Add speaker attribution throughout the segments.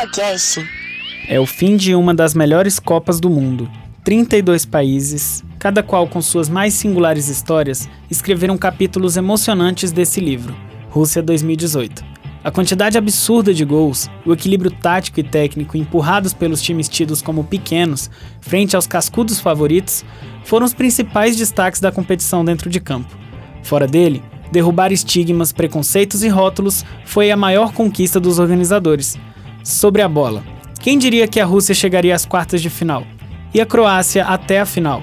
Speaker 1: Copa Cast.
Speaker 2: É o fim de uma das melhores Copas do mundo. 32 países, cada qual com suas mais singulares histórias, escreveram capítulos emocionantes desse livro, Rússia 2018. A quantidade absurda de gols, o equilíbrio tático e técnico empurrados pelos times tidos como pequenos, frente aos cascudos favoritos, foram os principais destaques da competição dentro de campo. Fora dele, derrubar estigmas, preconceitos e rótulos foi a maior conquista dos organizadores. Sobre a bola, quem diria que a Rússia chegaria às quartas de final? E a Croácia até a final?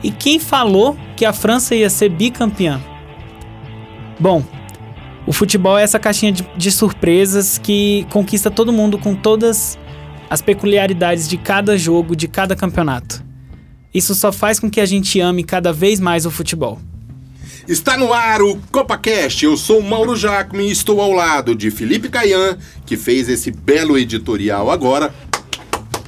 Speaker 2: E quem falou que a França ia ser bicampeã? Bom, o futebol é essa caixinha de, de surpresas que conquista todo mundo com todas as peculiaridades de cada jogo, de cada campeonato. Isso só faz com que a gente ame cada vez mais o futebol.
Speaker 3: Está no ar o CopaCast. Eu sou o Mauro Jacome e estou ao lado de Felipe Caian, que fez esse belo editorial agora.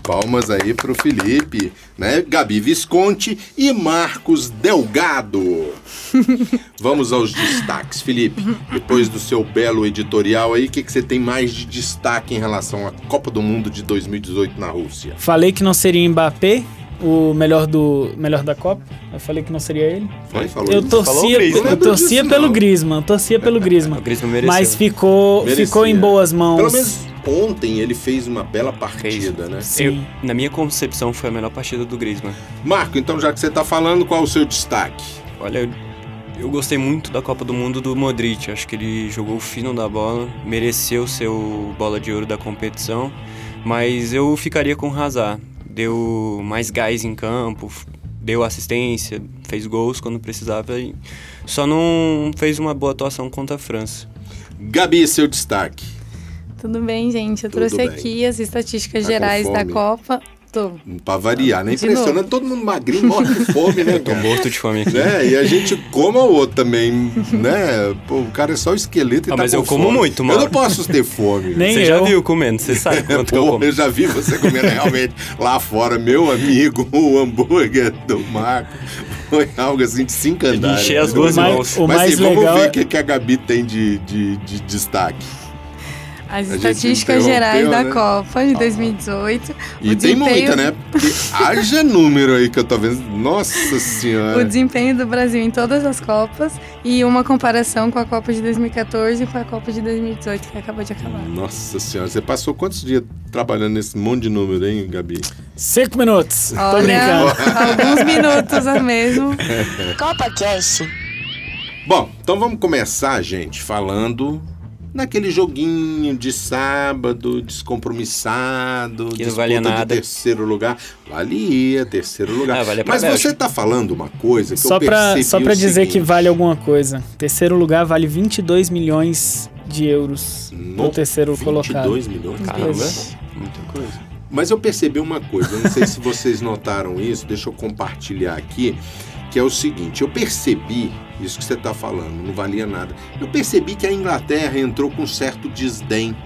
Speaker 3: Palmas aí pro Felipe, né? Gabi Visconti e Marcos Delgado. Vamos aos destaques, Felipe. Depois do seu belo editorial aí, o que, que você tem mais de destaque em relação à Copa do Mundo de 2018 na Rússia?
Speaker 2: Falei que não seria Mbappé, o melhor do melhor da Copa. Eu falei que não seria ele.
Speaker 3: Foi, falou
Speaker 2: Eu?
Speaker 4: Falou
Speaker 2: torcia,
Speaker 4: Griezmann.
Speaker 2: eu torcia
Speaker 3: disso,
Speaker 2: pelo
Speaker 3: não.
Speaker 2: Griezmann, eu torcia pelo Griezmann.
Speaker 4: O Griezmann mereceu.
Speaker 2: Mas ficou,
Speaker 3: Merecia.
Speaker 2: ficou em boas mãos.
Speaker 3: Pelo menos ontem ele fez uma bela partida, né?
Speaker 2: Sim.
Speaker 4: Eu, na minha concepção, foi a melhor partida do Griezmann.
Speaker 3: Marco, então já que você tá falando, qual o seu destaque?
Speaker 4: Olha, eu, eu gostei muito da Copa do Mundo do Modric. Acho que ele jogou o fino da bola, mereceu ser o bola de ouro da competição. Mas eu ficaria com o Hazard. Deu mais gás em campo, deu assistência, fez gols quando precisava. E só não fez uma boa atuação contra a França.
Speaker 3: Gabi, seu destaque.
Speaker 5: Tudo bem, gente? Eu
Speaker 3: Tudo
Speaker 5: trouxe
Speaker 3: bem.
Speaker 5: aqui as estatísticas
Speaker 3: Tá
Speaker 5: gerais da? Copa. Tô.
Speaker 3: Pra variar, né?
Speaker 5: Novo.
Speaker 3: todo mundo magrinho, morre de fome, né,
Speaker 4: Tô morto de fome aqui.
Speaker 3: né? E a gente come o outro também, né? Pô, o cara é só esqueleto e
Speaker 4: Ah,
Speaker 3: tá
Speaker 4: mas
Speaker 3: com
Speaker 4: eu como
Speaker 3: fome.
Speaker 4: muito,
Speaker 3: Eu
Speaker 4: mano.
Speaker 3: não posso ter fome.
Speaker 2: Nem
Speaker 4: Você
Speaker 2: eu.
Speaker 4: já viu comendo, você sabe quanto eu
Speaker 3: Pô,
Speaker 4: como.
Speaker 3: eu já vi você comendo realmente lá fora, meu amigo, o hambúrguer do Marco. Foi algo assim de cinco andares.
Speaker 4: encher as duas
Speaker 2: O mais-
Speaker 4: mãos.
Speaker 2: o
Speaker 3: Mas
Speaker 2: mais
Speaker 3: assim, vamos
Speaker 2: legal
Speaker 3: ver
Speaker 2: é-
Speaker 3: o que, que a Gabi tem de, de, de destaque.
Speaker 5: As estatísticas gerais da
Speaker 3: né?
Speaker 5: Copa de 2018.
Speaker 3: E
Speaker 5: O
Speaker 3: tem
Speaker 5: desempenho-
Speaker 3: muita, né? Porque haja número aí que eu tô vendo. Nossa senhora.
Speaker 5: O desempenho do Brasil em todas as Copas e uma comparação com a Copa de 2014 e com a Copa de 2018, que acabou de acabar.
Speaker 3: Nossa senhora, você passou quantos dias trabalhando nesse monte de número, hein, Gabi?
Speaker 2: Cinco minutos. Tô
Speaker 5: Olha,
Speaker 2: brincando.
Speaker 5: alguns minutos a mesmo.
Speaker 1: Copa Cast.
Speaker 3: Bom, então vamos começar, gente, falando naquele joguinho de sábado, descompromissado,
Speaker 4: Que não valia nada.
Speaker 3: terceiro lugar. Valia, terceiro lugar.
Speaker 4: Ah,
Speaker 3: Mas
Speaker 4: Bélgica.
Speaker 3: você tá falando uma coisa que
Speaker 2: Só
Speaker 3: eu
Speaker 2: pra,
Speaker 3: percebi
Speaker 2: só pra
Speaker 3: o
Speaker 2: dizer que
Speaker 3: seguinte.
Speaker 2: vale alguma coisa. Terceiro lugar vale 22 milhões de euros
Speaker 3: No-
Speaker 2: terceiro
Speaker 3: 22
Speaker 2: colocado.
Speaker 3: milhões?
Speaker 4: Caramba, muita coisa.
Speaker 3: Mas eu percebi uma coisa, eu não sei se vocês notaram isso, deixa eu compartilhar aqui, que é o seguinte, eu percebi, isso que você está falando, não valia nada, eu percebi que a Inglaterra entrou com certo desdém,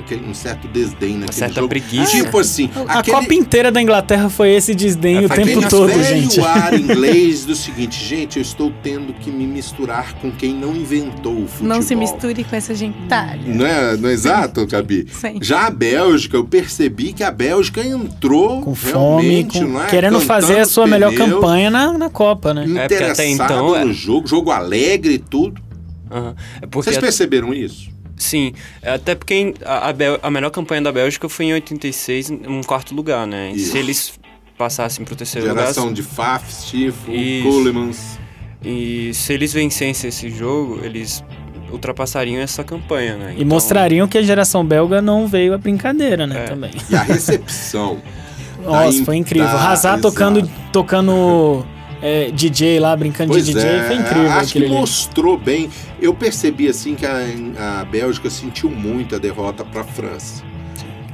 Speaker 3: aquele- um certo desdém
Speaker 4: Uma
Speaker 3: naquele
Speaker 4: certa
Speaker 3: jogo.
Speaker 4: preguiça.
Speaker 3: Tipo assim,
Speaker 2: A
Speaker 3: aquele,
Speaker 2: Copa inteira da Inglaterra foi esse desdém o tempo todo,
Speaker 3: velho
Speaker 2: gente.
Speaker 3: ar inglês do seguinte, gente, eu estou tendo que me misturar com quem não inventou o futebol.
Speaker 5: Não se misture com essa gentalha.
Speaker 3: Não é, não é exato, Gabi?
Speaker 5: Sim.
Speaker 3: Já a Bélgica, eu percebi que a Bélgica entrou
Speaker 2: Com fome,
Speaker 3: realmente,
Speaker 2: com-
Speaker 3: não é?
Speaker 2: querendo
Speaker 3: Cantando
Speaker 2: fazer a sua melhor campanha na, na Copa, né?
Speaker 4: É, porque até
Speaker 3: Interessado
Speaker 4: então, é-
Speaker 3: no jogo, jogo alegre e tudo.
Speaker 4: Aham. É porque
Speaker 3: Vocês perceberam isso?
Speaker 4: Sim, é até porque a, a, melhor campanha da Bélgica foi em 86, um quarto lugar, né? E
Speaker 3: Isso.
Speaker 4: se eles passassem pro terceiro
Speaker 3: Geração
Speaker 4: lugar,
Speaker 3: de Faf, Stifo,
Speaker 4: Isso.
Speaker 3: Kulemans.
Speaker 4: e se eles vencessem esse jogo, eles ultrapassariam essa campanha, né?
Speaker 2: E mostrariam que a geração belga não veio a brincadeira, né?
Speaker 4: É.
Speaker 2: Também.
Speaker 3: E a recepção.
Speaker 2: Nossa, foi incrível. Hazard
Speaker 3: exato.
Speaker 2: tocando, tocando é, DJ lá, brincando
Speaker 3: pois
Speaker 2: de DJ,
Speaker 3: é,
Speaker 2: foi incrível
Speaker 3: acho que
Speaker 2: aquele ali.
Speaker 3: mostrou bem. Eu percebi assim que a, a Bélgica sentiu muito a derrota para a França.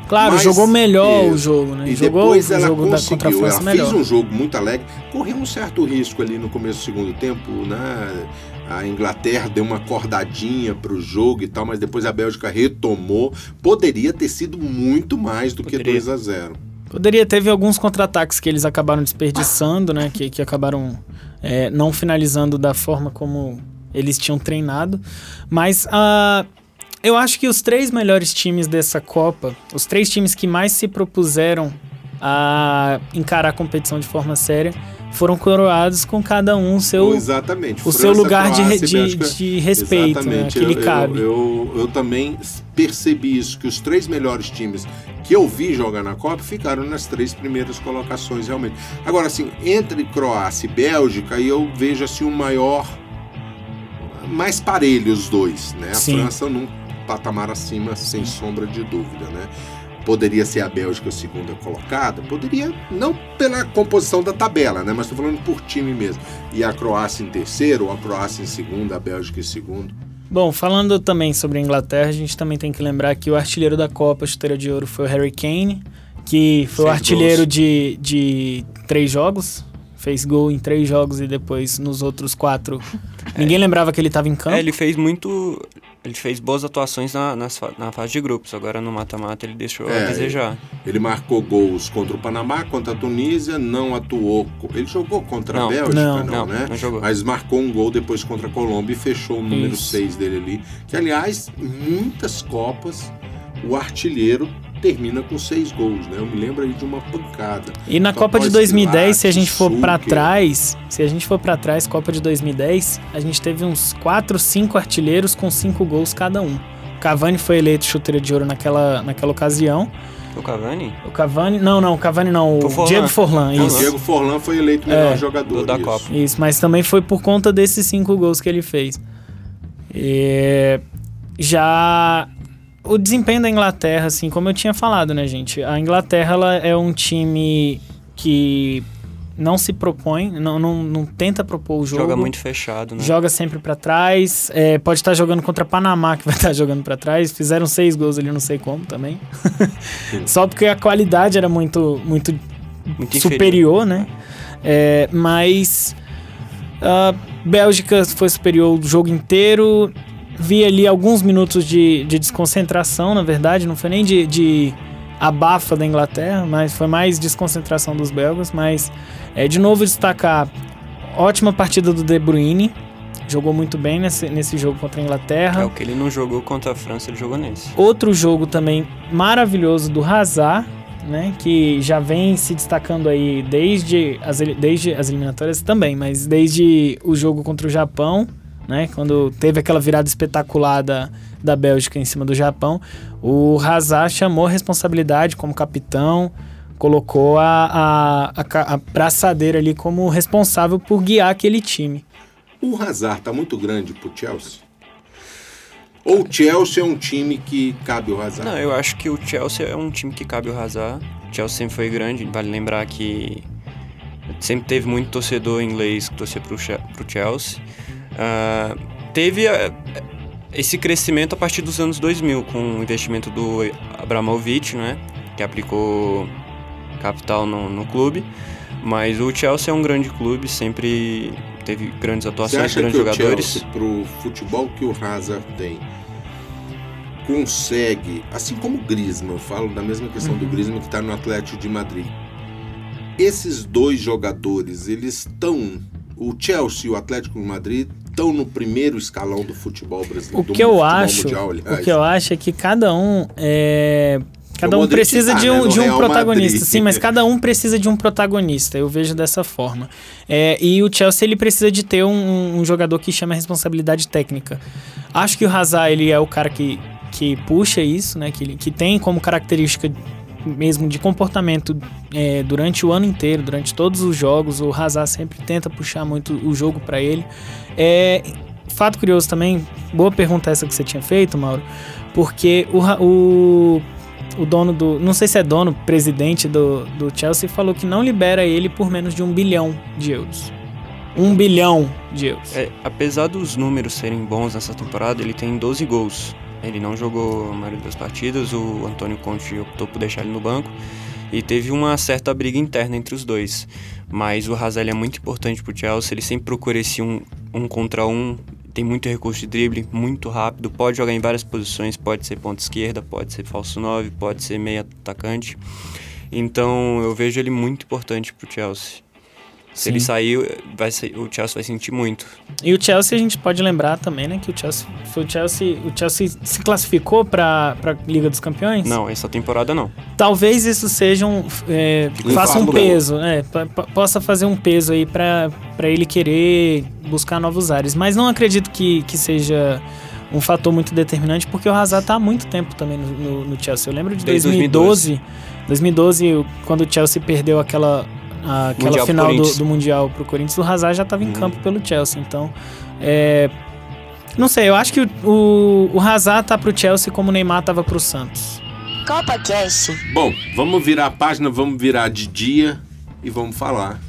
Speaker 2: Claro,
Speaker 3: Mas-
Speaker 2: jogou melhor o
Speaker 3: Isso.
Speaker 2: jogo, né?
Speaker 3: E
Speaker 2: jogou
Speaker 3: depois
Speaker 2: o
Speaker 3: ela
Speaker 2: jogo da, contra a
Speaker 3: conseguiu.
Speaker 2: França
Speaker 3: Ela
Speaker 2: melhor.
Speaker 3: fez um jogo muito alegre. Correu um certo risco ali no começo do segundo tempo, né? A Inglaterra deu uma acordadinha pro jogo e tal, mas depois a Bélgica retomou. Poderia ter sido muito mais do que
Speaker 4: Poderia.
Speaker 3: 2 a 0
Speaker 2: Poderia, teve alguns contra-ataques que eles acabaram desperdiçando, né? Que, que acabaram é, não finalizando da forma como eles tinham treinado. Mas a, Eu acho que os três melhores times dessa Copa, os três times que mais se propuseram a encarar a competição de forma séria, foram coroados com cada um seu,
Speaker 3: Exatamente.
Speaker 2: o
Speaker 3: França,
Speaker 2: seu lugar de,
Speaker 3: Croácia e
Speaker 2: de,
Speaker 3: Bélgica.
Speaker 2: de respeito, né, que lhe cabe.
Speaker 3: Eu, eu, eu também percebi isso, que os três melhores times que eu vi jogar na Copa ficaram nas três primeiras colocações, realmente. Agora, assim, entre Croácia e Bélgica, eu vejo assim um maior. mais parelho os dois, né? A
Speaker 2: Sim.
Speaker 3: França num patamar acima, sem sombra de dúvida, né? Poderia ser a Bélgica a segunda colocada? Poderia, não pela composição da tabela, né? Mas estou falando por time mesmo. E a Croácia em terceiro, ou a Croácia em segundo, a Bélgica em segundo.
Speaker 2: Bom, falando também sobre a Inglaterra, a gente também tem que lembrar que o artilheiro da Copa, chuteira de ouro, foi o Harry Kane, que foi o
Speaker 3: Seis
Speaker 2: artilheiro
Speaker 3: gols.
Speaker 2: de, de três jogos. Fez gol em três jogos e depois nos outros quatro. Ninguém lembrava que ele estava em campo.
Speaker 4: É, ele fez muito. Ele fez boas atuações na, fa- na fase de grupos. Agora no mata-mata ele deixou
Speaker 3: É,
Speaker 4: a desejar.
Speaker 3: Ele marcou gols contra o Panamá, contra a Tunísia, não atuou. Ele jogou contra a
Speaker 4: Não.
Speaker 3: Bélgica,
Speaker 2: Não.
Speaker 3: não,
Speaker 4: Não,
Speaker 3: né?
Speaker 4: não jogou.
Speaker 3: Mas marcou um gol depois contra a Colômbia e fechou o número
Speaker 2: Isso.
Speaker 3: 6 dele ali. Que, aliás, muitas Copas, o artilheiro termina com seis gols, né? Eu me lembro aí de uma pancada.
Speaker 2: E na
Speaker 3: Então,
Speaker 2: Copa de
Speaker 3: após
Speaker 2: 2010, se a gente for pra
Speaker 3: Suker.
Speaker 2: trás, se a gente for pra trás, Copa de 2010, a gente teve uns 4, 5 artilheiros com 5 gols cada um. Cavani foi eleito chuteira de ouro naquela, naquela ocasião.
Speaker 4: O Cavani?
Speaker 2: O Cavani, não, não, o Cavani não, o
Speaker 4: O Forlan.
Speaker 2: Diego Forlan,
Speaker 3: O
Speaker 2: isso.
Speaker 3: Diego Forlan foi eleito melhor
Speaker 2: É,
Speaker 3: jogador
Speaker 4: do da
Speaker 3: isso.
Speaker 4: Copa.
Speaker 2: Isso, mas também foi por conta desses cinco gols que ele fez. E já o desempenho da Inglaterra, assim, como eu tinha falado, né, gente? A Inglaterra ela é um time que não se propõe, não, não, não tenta propor o jogo.
Speaker 4: Joga muito fechado, né?
Speaker 2: Joga sempre pra trás. é, pode estar jogando contra Panamá, que vai estar jogando pra trás. Fizeram seis gols ali, não sei como também. Só porque a qualidade era muito, muito
Speaker 4: Muito
Speaker 2: superior, né? É, mas a Bélgica foi superior o jogo inteiro. Vi ali alguns minutos de, de desconcentração, na verdade, não foi nem de, de abafa da Inglaterra, mas foi mais desconcentração dos belgas. Mas, é, de novo, destacar ótima partida do De Bruyne. Jogou muito bem nesse, nesse jogo contra a Inglaterra.
Speaker 4: É o que ele não jogou contra a França, ele jogou nesse.
Speaker 2: Outro jogo também maravilhoso do Hazard, né? Que já vem se destacando aí desde as, desde as eliminatórias também, mas desde o jogo contra o Japão, né? Quando teve aquela virada espetacular da, da Bélgica em cima do Japão, o Hazard chamou a responsabilidade como capitão, colocou a, a, a, a braçadeira ali como responsável por guiar aquele time.
Speaker 3: O Hazard tá muito grande pro Chelsea? Ou o Chelsea é um time que cabe o Hazard?
Speaker 4: Não, eu acho que o Chelsea é um time que cabe o Hazard. O Chelsea sempre foi grande, vale lembrar que sempre teve muito torcedor inglês que torcia pro, pro Chelsea. Ah, teve ah, esse crescimento a partir dos anos 2000, com o investimento do Abramovich, né, que aplicou capital no, no clube. Mas o Chelsea é um grande clube, sempre teve grandes atuações, grandes
Speaker 3: o
Speaker 4: jogadores.
Speaker 3: Chelsea, pro futebol que o Hazard tem, consegue, assim como o Griezmann, eu falo da mesma questão
Speaker 2: Uhum.
Speaker 3: do Griezmann que está no Atlético de Madrid. Esses dois jogadores, eles estão, o Chelsea e o Atlético de Madrid estão no primeiro escalão do futebol brasileiro.
Speaker 2: O que eu acho,
Speaker 3: mundial,
Speaker 2: o que eu acho é que cada um é cada um precisa de
Speaker 3: né,
Speaker 2: um,
Speaker 3: no
Speaker 2: de um
Speaker 3: Real
Speaker 2: protagonista,
Speaker 3: Madrid.
Speaker 2: sim, mas cada um precisa de um protagonista. Eu vejo dessa forma. É, e o Chelsea ele precisa de ter um, um jogador que chama a responsabilidade técnica. Acho que o Hazard ele é o cara que, que puxa isso, né? Que, que tem como característica mesmo de comportamento é, durante o ano inteiro, durante todos os jogos, o Hazard sempre tenta puxar muito o jogo para ele. É, fato curioso também, boa pergunta essa que você tinha feito, Mauro, porque o, o, o dono do, não sei se é dono, presidente do, do Chelsea, falou que não libera ele por menos de um bilhão de euros. Um bilhão de euros.
Speaker 4: É, apesar dos números serem bons nessa temporada, ele tem 12 gols. Ele não jogou a maioria das partidas, o Antônio Conte optou por deixar ele no banco e teve uma certa briga interna entre os dois. Mas o Hazard é muito importante pro Chelsea, ele sempre procura esse um, um contra um, tem muito recurso de drible, muito rápido, pode jogar em várias posições, pode ser ponta esquerda, pode ser falso 9, pode ser meia atacante. Então eu vejo ele muito importante pro Chelsea. Se
Speaker 2: Sim.
Speaker 4: ele sair, vai ser- o Chelsea vai sentir muito.
Speaker 2: E o Chelsea a gente pode lembrar também, né, que o Chelsea foi o Chelsea, o Chelsea se classificou para para Liga dos Campeões.
Speaker 4: Não, essa temporada não.
Speaker 2: Talvez isso seja um é, faça um peso, é, pa- possa fazer um peso aí para para ele querer buscar novos ares, mas não acredito que, que seja um fator muito determinante porque o Hazard tá há muito tempo também no, no- no Chelsea. Eu lembro de
Speaker 4: Desde
Speaker 2: 2012, 2012 quando o Chelsea perdeu aquela aquela
Speaker 4: Mundial
Speaker 2: final do, do mundial pro Corinthians, o Hazard já estava em
Speaker 4: Uhum.
Speaker 2: campo pelo Chelsea, então é, não sei, eu acho que o, o, o Hazard tá pro Chelsea como o Neymar tava pro Santos.
Speaker 1: Copa Cast.
Speaker 3: Bom, vamos virar a página, vamos virar de dia e vamos falar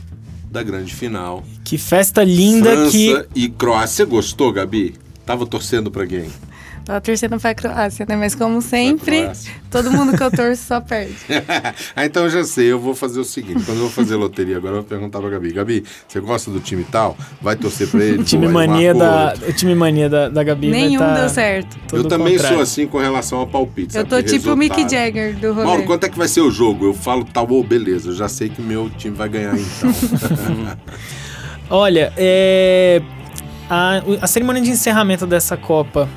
Speaker 3: da grande final.
Speaker 2: Que festa linda
Speaker 3: França
Speaker 2: que
Speaker 3: e Croácia. Gostou, Gabi? Tava torcendo pra quem?
Speaker 5: Tava torcendo pra Croácia, né? Mas como sempre, todo mundo que eu torço só perde.
Speaker 3: ah, então eu já sei, eu vou fazer o seguinte: quando eu vou fazer loteria agora, eu vou perguntar pra Gabi. Gabi, você gosta do time tal? Vai torcer pra ele?
Speaker 2: o time mania da o time mania da, da Gabi
Speaker 5: Nenhum
Speaker 2: vai tá
Speaker 5: deu certo.
Speaker 3: Eu também
Speaker 2: contrário.
Speaker 3: sou assim com relação ao palpite.
Speaker 5: Eu
Speaker 3: sabe,
Speaker 5: tô
Speaker 3: de
Speaker 5: tipo o Mick. Jagger do rolê.
Speaker 3: Mauro, quanto é que vai ser o jogo? Eu falo, tá bom, beleza. Eu já sei que meu time vai ganhar então.
Speaker 2: Olha, é a, a cerimônia de encerramento dessa Copa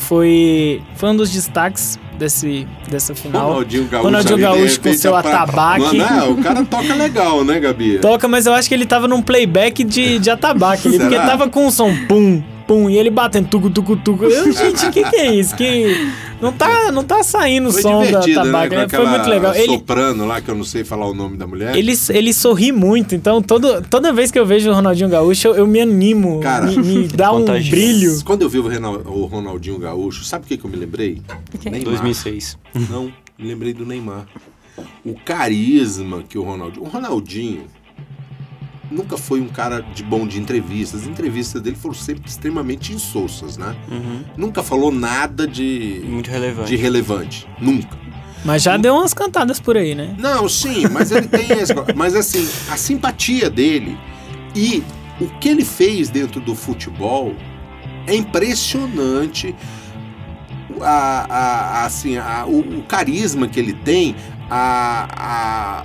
Speaker 2: foi foi um dos destaques desse dessa final.
Speaker 3: Ronaldinho Gaúcho.
Speaker 2: Ronaldinho Gaúcho com seu
Speaker 3: pra-
Speaker 2: atabaque.
Speaker 3: Mano, é, o cara toca legal, né, Gabi?
Speaker 2: Toca, mas eu acho que ele tava num playback de, de atabaque ali, porque tava com um som pum, pum, e ele batendo tucu, tucu, tucu. Eu, gente, o que que é isso? Que não tá, não tá saindo o som da
Speaker 3: divertido, né?
Speaker 2: Foi muito legal. Ele,
Speaker 3: soprano lá, que eu não sei falar o nome da mulher.
Speaker 2: ele, ele sorri muito, então todo, toda vez que eu vejo o Ronaldinho Gaúcho, eu, eu me animo,
Speaker 3: Cara,
Speaker 2: me, me dá um brilho.
Speaker 3: Quando eu vi o, Renal- o Ronaldinho Gaúcho, sabe o que, que eu me lembrei?
Speaker 5: Ok.
Speaker 3: Neymar.
Speaker 4: 2006.
Speaker 3: Não, me lembrei do Neymar. O carisma que o Ronaldinho. O Ronaldinho nunca foi um cara de bom de entrevistas. As entrevistas dele foram sempre extremamente insossas, né?
Speaker 4: Uhum.
Speaker 3: Nunca falou nada de,
Speaker 4: Muito relevante.
Speaker 3: de relevante. Nunca.
Speaker 2: Mas já deu umas cantadas por aí, né?
Speaker 3: Não, sim, mas ele tem essa. Mas assim, a simpatia dele e o que ele fez dentro do futebol é impressionante. A, a- a- assim, a- o, o carisma que ele tem, a, a-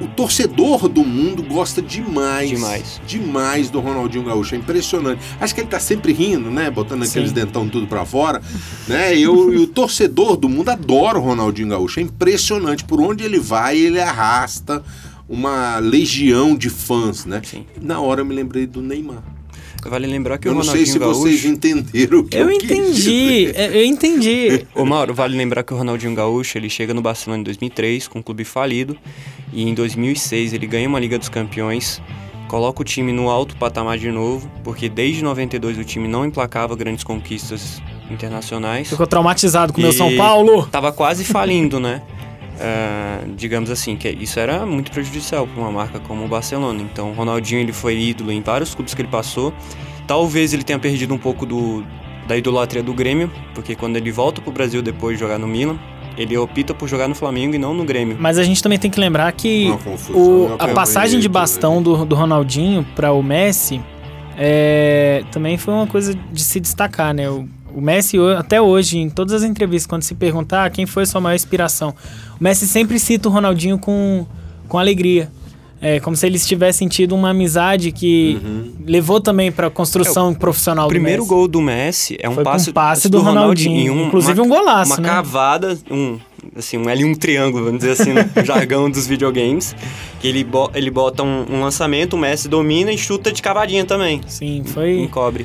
Speaker 3: o torcedor do mundo gosta demais.
Speaker 4: Demais.
Speaker 3: Demais do Ronaldinho Gaúcho. É impressionante. Acho que ele tá sempre rindo, né? Botando aqueles
Speaker 2: Sim.
Speaker 3: dentão tudo pra fora. Né? E, o, e o torcedor do mundo adora o Ronaldinho Gaúcho. É impressionante. Por onde ele vai, ele arrasta uma legião de fãs, né?
Speaker 4: Sim.
Speaker 3: Na hora eu me lembrei do Neymar.
Speaker 4: Vale lembrar que
Speaker 3: Eu
Speaker 4: o
Speaker 3: não sei
Speaker 4: Ronaldinho
Speaker 3: se vocês
Speaker 4: Gaúcho...
Speaker 3: entenderam o que
Speaker 2: Eu
Speaker 3: quis
Speaker 2: entendi, é, eu entendi.
Speaker 4: Ô Mauro, vale lembrar que o Ronaldinho Gaúcho, ele chega no Barcelona em 2003, com um clube falido, e em 2006 ele ganha uma Liga dos Campeões, coloca o time no alto patamar de novo, porque desde 92 o time não emplacava grandes conquistas internacionais.
Speaker 2: Ficou traumatizado com o meu São Paulo.
Speaker 4: Tava quase falindo, né? Ah, digamos assim, que isso era muito prejudicial para uma marca como o Barcelona. Então, o Ronaldinho ele foi ídolo em vários clubes que ele passou. Talvez ele tenha perdido um pouco do, da idolatria do Grêmio, porque quando ele volta pro Brasil depois de jogar no Milan, ele opta por jogar no Flamengo e não no Grêmio.
Speaker 2: Mas a gente também tem que lembrar que o-
Speaker 3: eu
Speaker 2: a passagem de bastão
Speaker 3: né?
Speaker 2: do, do Ronaldinho para o Messi é, também foi uma coisa de se destacar, né? O, o Messi, até hoje, em todas as entrevistas, quando se perguntar quem foi a sua maior inspiração, o Messi sempre cita o Ronaldinho com, com alegria. É como se eles tivessem tido uma amizade que levou também para a construção profissional
Speaker 4: O
Speaker 2: do
Speaker 4: primeiro
Speaker 2: Messi.
Speaker 4: gol do Messi é um
Speaker 2: Foi
Speaker 4: passe,
Speaker 2: um passe do Ronaldinho, inclusive um golaço,
Speaker 4: uma
Speaker 2: né?
Speaker 4: cavada, um assim, um L um triângulo, vamos dizer assim, no jargão dos videogames, que ele, bo- ele bota um, um lançamento, o Messi domina e chuta de cavadinha também.
Speaker 2: Sim, foi.
Speaker 4: Encobre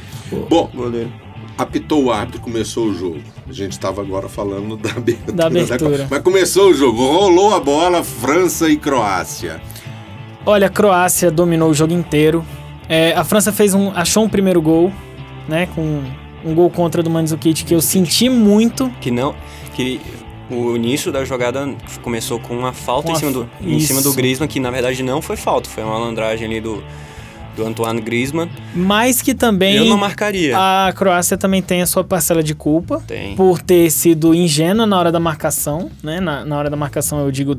Speaker 3: Bom,
Speaker 4: o goleiro.
Speaker 3: apitou o árbitro, começou o jogo. A gente estava agora falando da abertura.
Speaker 2: Da abertura.
Speaker 3: Copa. Mas começou o jogo, rolou a bola, França e Croácia.
Speaker 2: Olha, a Croácia dominou o jogo inteiro. É, a França fez um, achou um primeiro gol, né, com um gol contra do Mandzukic que eu senti muito.
Speaker 4: Que não. Que o início da jogada começou com uma falta em, cima do, em cima do. Griezmann, que na verdade não foi falta, foi uma malandragem ali do, do Antoine Griezmann.
Speaker 2: Mas que também
Speaker 4: Eu não marcaria.
Speaker 2: a Croácia também tem a sua parcela de culpa
Speaker 4: Tem.
Speaker 2: por ter sido ingênua na hora da marcação, né? Na, na hora da marcação, eu digo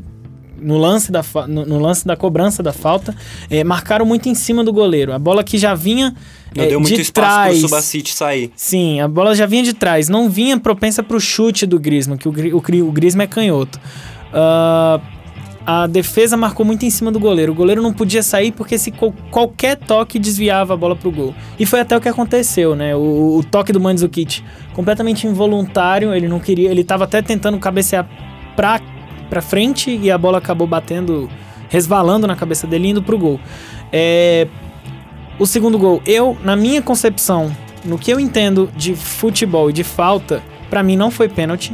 Speaker 2: no lance da, no, no lance da cobrança da falta, é, marcaram muito em cima do goleiro. A bola que já vinha
Speaker 4: Não
Speaker 2: é,
Speaker 4: deu muito
Speaker 2: de
Speaker 4: espaço
Speaker 2: trás.
Speaker 4: pro Subacite sair.
Speaker 2: Sim, a bola já vinha de trás, não vinha propensa pro chute do Griezmann, que o, o, o Griezmann é canhoto. Ah, a defesa marcou muito em cima do goleiro. O goleiro não podia sair porque se qualquer toque desviava a bola pro gol. E foi até o que aconteceu, né? O, o toque do Mandzukic completamente involuntário, ele não queria, ele tava até tentando cabecear pra, pra frente e a bola acabou batendo, resvalando na cabeça dele indo pro gol. É, o segundo gol, eu, na minha concepção, no que eu entendo de futebol e de falta, pra mim não foi pênalti.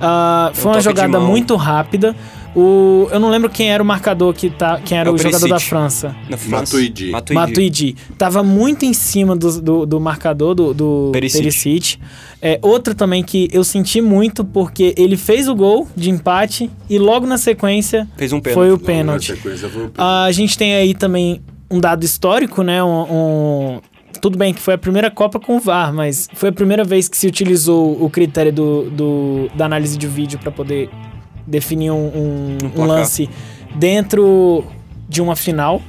Speaker 4: Um
Speaker 2: foi uma jogada muito rápida. O, eu não lembro quem era o marcador que tá, quem era
Speaker 4: É o
Speaker 2: o jogador da. França.
Speaker 4: Na França.
Speaker 3: Matuidi.
Speaker 2: Matuidi. Tava muito em cima do, do, do marcador do, do
Speaker 4: Perisic.
Speaker 2: Perisic. É, outra também que eu senti muito porque ele fez o gol de empate e logo na sequência
Speaker 4: Fez um pênalti.
Speaker 2: foi o
Speaker 3: Logo na
Speaker 2: pênalti.
Speaker 3: sequência foi o pênalti.
Speaker 2: A gente tem aí também um dado histórico, né? Um, um- Tudo bem que foi a primeira Copa com o VAR, mas foi a primeira vez que se utilizou o critério do, do- da análise de vídeo para poder definir um, um-
Speaker 4: Um
Speaker 2: um lance dentro de uma final.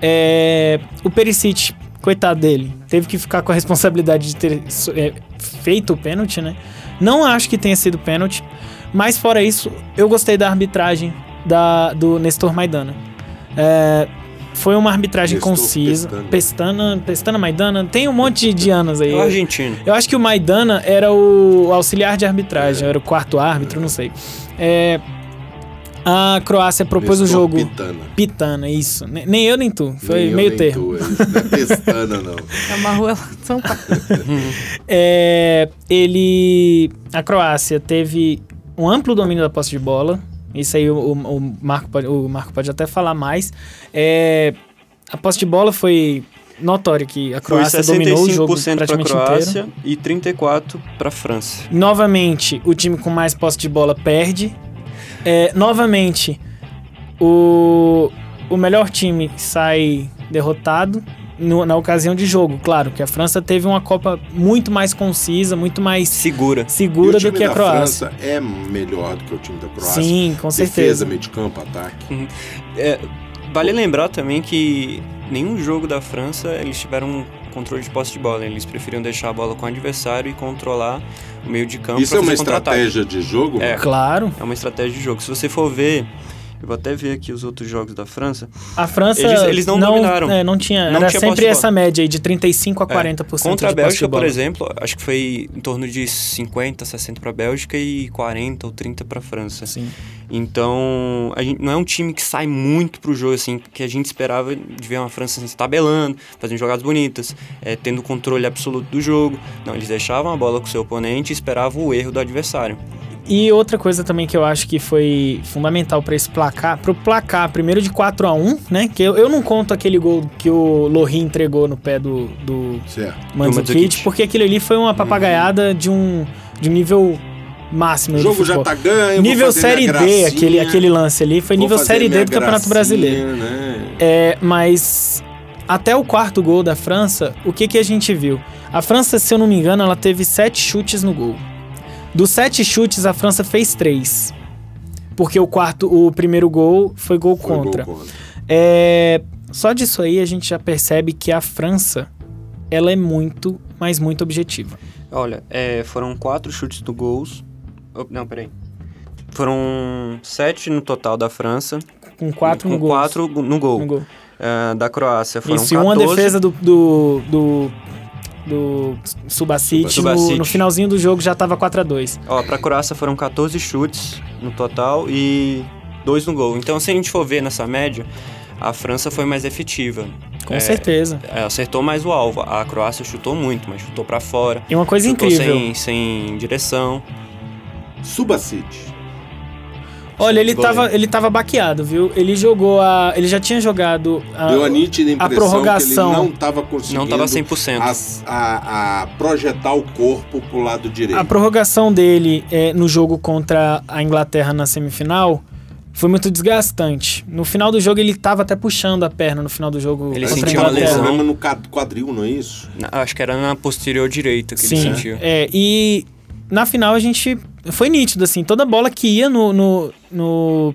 Speaker 2: É, o Perisic, coitado dele, teve que ficar com a responsabilidade de ter é, feito o pênalti, né? Não acho que tenha sido pênalti, mas fora isso, eu gostei da arbitragem da, do Nestor Maidana. É, foi uma arbitragem
Speaker 3: Nestor
Speaker 2: concisa.
Speaker 3: Pestana.
Speaker 2: Pestana, Pestana Maidana, tem um monte de, de anos aí.
Speaker 4: É o argentino.
Speaker 2: Eu acho que o Maidana era o auxiliar de arbitragem, era o quarto árbitro, não sei. É, a Croácia propôs o
Speaker 3: Nestor
Speaker 2: jogo.
Speaker 3: Pitana.
Speaker 2: Pitana, isso. Ne- Nem eu nem tu. Foi
Speaker 3: Nem eu,
Speaker 2: meio
Speaker 3: nem
Speaker 2: termo.
Speaker 3: tu, é. Não é pestana, não.
Speaker 5: É uma rua lá de São Paulo.
Speaker 2: É, ele. A Croácia teve um amplo domínio da posse de bola. Isso aí o, o- o Marco, pode, o Marco pode até falar mais. É, a posse de bola foi notória que a
Speaker 4: Foi
Speaker 2: Croácia dominou o jogo
Speaker 4: 65% para a
Speaker 2: praticamente
Speaker 4: Croácia
Speaker 2: inteiro.
Speaker 4: e 34% para a França.
Speaker 2: Novamente, o time com mais posse de bola perde. É, novamente, o, o melhor time sai derrotado no- na ocasião de jogo. Claro que a França teve uma Copa muito mais concisa, muito mais
Speaker 4: Segura.
Speaker 2: Segura do que a
Speaker 3: da
Speaker 2: Croácia.
Speaker 3: França é melhor do que o time da Croácia.
Speaker 2: Sim, com
Speaker 3: Defesa,
Speaker 2: certeza.
Speaker 3: meio de campo, ataque.
Speaker 4: É, vale lembrar também que nenhum jogo da França eles tiveram um controle de posse de bola. Eles preferiam deixar a bola com o adversário e controlar o meio de campo
Speaker 3: Isso é uma estratégia de jogo?
Speaker 4: É.
Speaker 2: Claro.
Speaker 4: É uma estratégia de jogo. Se você for ver, eu vou até ver aqui os outros jogos da França.
Speaker 2: A França
Speaker 4: Eles- eles não dominaram.
Speaker 2: é, não tinha,
Speaker 4: Não
Speaker 2: era
Speaker 4: tinha
Speaker 2: sempre essa média aí de 35 a 40%
Speaker 4: É. Contra a Bélgica, por exemplo, acho que foi em torno de 50, 60 para a Bélgica e 40 ou 30 para a França.
Speaker 2: Sim.
Speaker 4: Então, a gente, não é um time que sai muito pro jogo, assim, que a gente esperava de ver uma França assim, se tabelando, fazendo jogadas bonitas, é, tendo controle absoluto do jogo. Não, eles deixavam a bola com o seu oponente e esperavam o erro do adversário.
Speaker 2: E outra coisa também que eu acho que foi fundamental para esse placar, pro placar primeiro de 4 a 1 né? Que eu, eu não conto aquele gol que o Lohri entregou no pé do, do. Mandzukic, porque aquilo ali foi uma papagaiada de um de um nível máximo.
Speaker 3: O
Speaker 2: do
Speaker 3: jogo já tá ganho. vou
Speaker 2: Nível
Speaker 3: fazer
Speaker 2: Série
Speaker 3: minha
Speaker 2: D, aquele, aquele lance ali, foi nível Série D do Campeonato Brasileiro.
Speaker 3: né?
Speaker 2: É, mas até o quarto gol da França, o que, que a gente viu? A França, se eu não me engano, ela teve sete chutes no gol. Dos sete chutes, a França fez três. Porque o quarto, o primeiro gol foi gol
Speaker 3: Foi gol
Speaker 2: contra.
Speaker 3: contra.
Speaker 2: É, só disso aí a gente já percebe que a França, ela é muito, mas muito objetiva.
Speaker 4: Olha, é, foram quatro chutes do gols. Oh, não, peraí. Foram sete no total da França.
Speaker 2: Com quatro
Speaker 4: com
Speaker 2: no gol.
Speaker 4: quatro no gol.
Speaker 2: No gol.
Speaker 4: É, da Croácia foram
Speaker 2: Isso, e
Speaker 4: 14.
Speaker 2: uma defesa do, do, do, do Subacite, no,
Speaker 4: Subacite.
Speaker 2: no finalzinho do jogo já tava 4 a 2
Speaker 4: Ó, pra Croácia foram 14 chutes no total e dois no gol. Então, se a gente for ver nessa média, a França foi mais efetiva.
Speaker 2: Com
Speaker 4: É,
Speaker 2: certeza.
Speaker 4: é, acertou mais o alvo. A Croácia chutou muito, mas chutou pra fora.
Speaker 2: E uma coisa
Speaker 4: chutou
Speaker 2: incrível.
Speaker 4: Sem, sem direção.
Speaker 3: Subacite.
Speaker 2: Olha, ele tava, ele tava baqueado, viu? Ele jogou a. Ele já tinha jogado. A,
Speaker 3: Deu a nítida impressão
Speaker 2: prorrogação.
Speaker 3: que ele não tava conseguindo
Speaker 4: Não tava 100%.
Speaker 3: as- a, a projetar o corpo pro lado direito.
Speaker 2: a prorrogação dele é, no jogo contra a Inglaterra na semifinal foi muito desgastante. No final do jogo ele tava até puxando a perna no final do jogo
Speaker 4: Ele
Speaker 2: a
Speaker 4: sentiu uma lesão.
Speaker 3: problema no quadril, não é isso?
Speaker 4: Na- Acho que era na posterior direita que ele
Speaker 2: Sim,
Speaker 4: sentiu.
Speaker 2: é, e na final a gente foi nítido, assim, toda bola que ia no, no, no,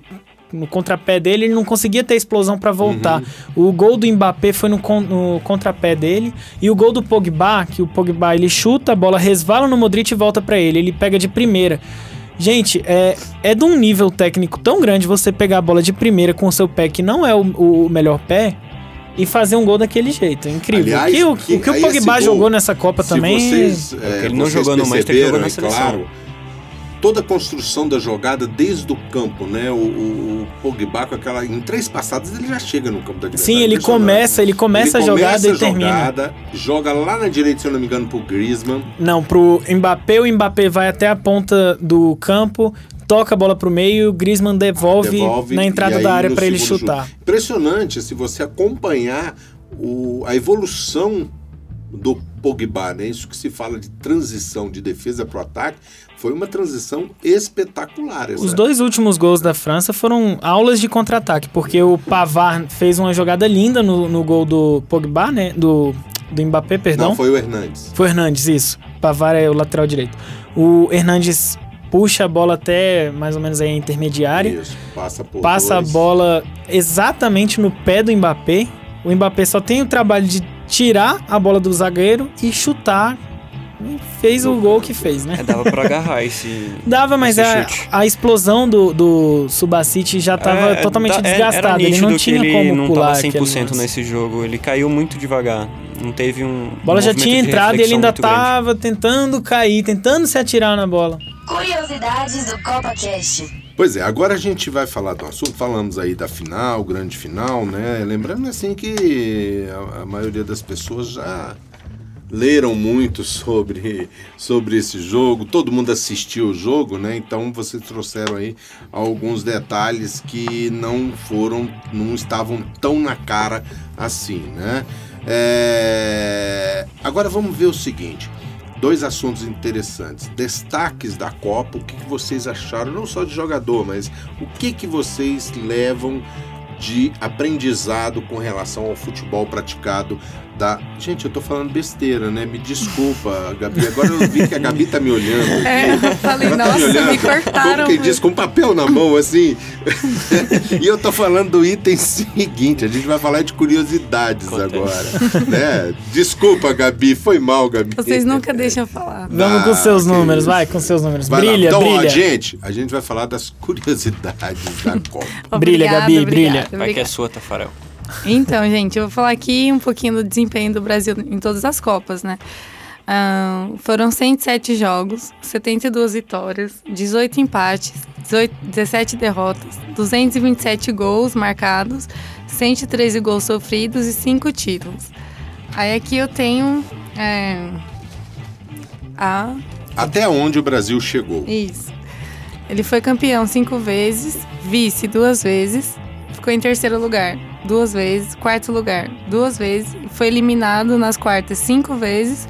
Speaker 2: no contrapé dele, ele não conseguia ter explosão pra voltar. O gol do Mbappé foi no, con- no contrapé dele, e o gol do Pogba, que o Pogba ele chuta, a bola resvala no Modric e volta pra ele, ele pega de primeira. Gente, é, é de um nível técnico tão grande você pegar a bola de primeira com o seu pé, que não é o, o melhor pé, e fazer um gol daquele jeito. É incrível.
Speaker 3: Aliás,
Speaker 2: o que, o,
Speaker 3: que-
Speaker 2: o que o
Speaker 3: aí
Speaker 2: Pogba
Speaker 3: gol,
Speaker 2: jogou nessa Copa
Speaker 3: Se
Speaker 2: também.
Speaker 3: vocês, é,
Speaker 4: ele não
Speaker 3: vocês
Speaker 4: jogou no Manchester, ele jogou na
Speaker 3: é
Speaker 4: seleção.
Speaker 3: claro, toda a construção da jogada desde o campo, né? O, o, o Pogba com aquela em três passadas ele já chega no campo da adversário.
Speaker 2: Sim, ele começa, ele começa
Speaker 3: Ele
Speaker 2: a jogada
Speaker 3: começa
Speaker 2: e
Speaker 3: a
Speaker 2: termina.
Speaker 3: jogada, joga lá na direita, se eu não me engano, pro Griezmann.
Speaker 2: Não, pro Mbappé, o Mbappé vai até a ponta do campo, toca a bola pro meio, o Griezmann devolve,
Speaker 3: devolve,
Speaker 2: na entrada
Speaker 3: aí
Speaker 2: da área pra ele chutar.
Speaker 3: jogo. Impressionante se você acompanhar o- a evolução do Pogba, né? Isso que se fala de transição de defesa para o ataque, foi uma transição espetacular. Essa.
Speaker 2: Os dois últimos gols da França foram aulas de contra-ataque, porque o Pavard fez uma jogada linda no, no gol do Pogba, né? Do, do Mbappé, perdão.
Speaker 3: Não, foi o Hernandes.
Speaker 2: Foi o Hernandes, isso. Pavard é o lateral direito. O Hernandes puxa a bola até mais ou menos aí a intermediária,
Speaker 3: Isso, passa por
Speaker 2: passa
Speaker 3: dois.
Speaker 2: a bola exatamente no pé do Mbappé. O Mbappé só tem o trabalho de tirar a bola do zagueiro e chutar. Fez o gol que fez, né?
Speaker 4: É, dava pra agarrar esse.
Speaker 2: Dava, mas
Speaker 4: esse
Speaker 2: a,
Speaker 4: chute.
Speaker 2: a explosão do, do Subacite já estava
Speaker 4: É,
Speaker 2: totalmente
Speaker 4: da- é-
Speaker 2: desgastada.
Speaker 4: Era
Speaker 2: Ele não
Speaker 4: que
Speaker 2: tinha
Speaker 4: ele
Speaker 2: como
Speaker 4: não
Speaker 2: pular
Speaker 4: tava
Speaker 2: aquele
Speaker 4: 100%
Speaker 2: lance.
Speaker 4: nesse jogo. Ele caiu muito devagar. Não teve um.
Speaker 2: A bola já
Speaker 4: movimento
Speaker 2: tinha entrado e ele ainda
Speaker 4: muito grande.
Speaker 2: tava tentando cair, tentando se atirar na bola.
Speaker 1: Curiosidades do CopaCast.
Speaker 3: Pois é, agora a gente vai falar do assunto. Falamos aí da final, grande final, né? Lembrando assim que a, a maioria das pessoas já leram muito sobre, sobre esse jogo. Todo mundo assistiu o jogo, né? Então vocês trouxeram aí alguns detalhes que não foram, não estavam tão na cara assim, né? É, Agora vamos ver o seguinte. Dois assuntos interessantes. Destaques da Copa, o que que vocês acharam, não só de jogador, mas o que, que vocês levam de aprendizado com relação ao futebol praticado da. Gente, eu tô falando besteira, né? Me desculpa, Gabi. Agora eu vi que a Gabi tá me olhando.
Speaker 5: É, eu falei,
Speaker 3: Ela tá
Speaker 5: nossa,
Speaker 3: olhando
Speaker 5: me cortaram.
Speaker 3: Como quem diz, com papel na mão, assim. e eu tô falando do item seguinte. A gente vai falar de curiosidades agora. né? Desculpa, Gabi. Foi mal, Gabi.
Speaker 5: Vocês nunca deixam falar.
Speaker 2: Vamos com
Speaker 3: Ah,
Speaker 2: seus números, vai com seus números.
Speaker 3: Vai lá.
Speaker 2: brilha,
Speaker 3: então, ó,
Speaker 2: brilha.
Speaker 3: gente, a gente vai falar das curiosidades da Copa.
Speaker 2: Brilha,
Speaker 5: Obrigada,
Speaker 2: Gabi,
Speaker 5: obrigada,
Speaker 2: brilha.
Speaker 4: Vai que é
Speaker 5: obrigada.
Speaker 4: sua, Tafarel.
Speaker 5: Então, gente, eu vou falar aqui um pouquinho do desempenho do Brasil em todas as Copas, né? Ahn, foram 107 jogos, 72 vitórias, 18 empates, 18 17 derrotas, 227 gols marcados, 113 gols sofridos e 5 títulos. Aí aqui eu tenho é, a
Speaker 3: Até onde o Brasil chegou?
Speaker 5: Isso. Ele foi campeão cinco vezes, vice duas vezes, ficou em terceiro lugar duas vezes, quarto lugar duas vezes, foi eliminado nas quartas cinco vezes,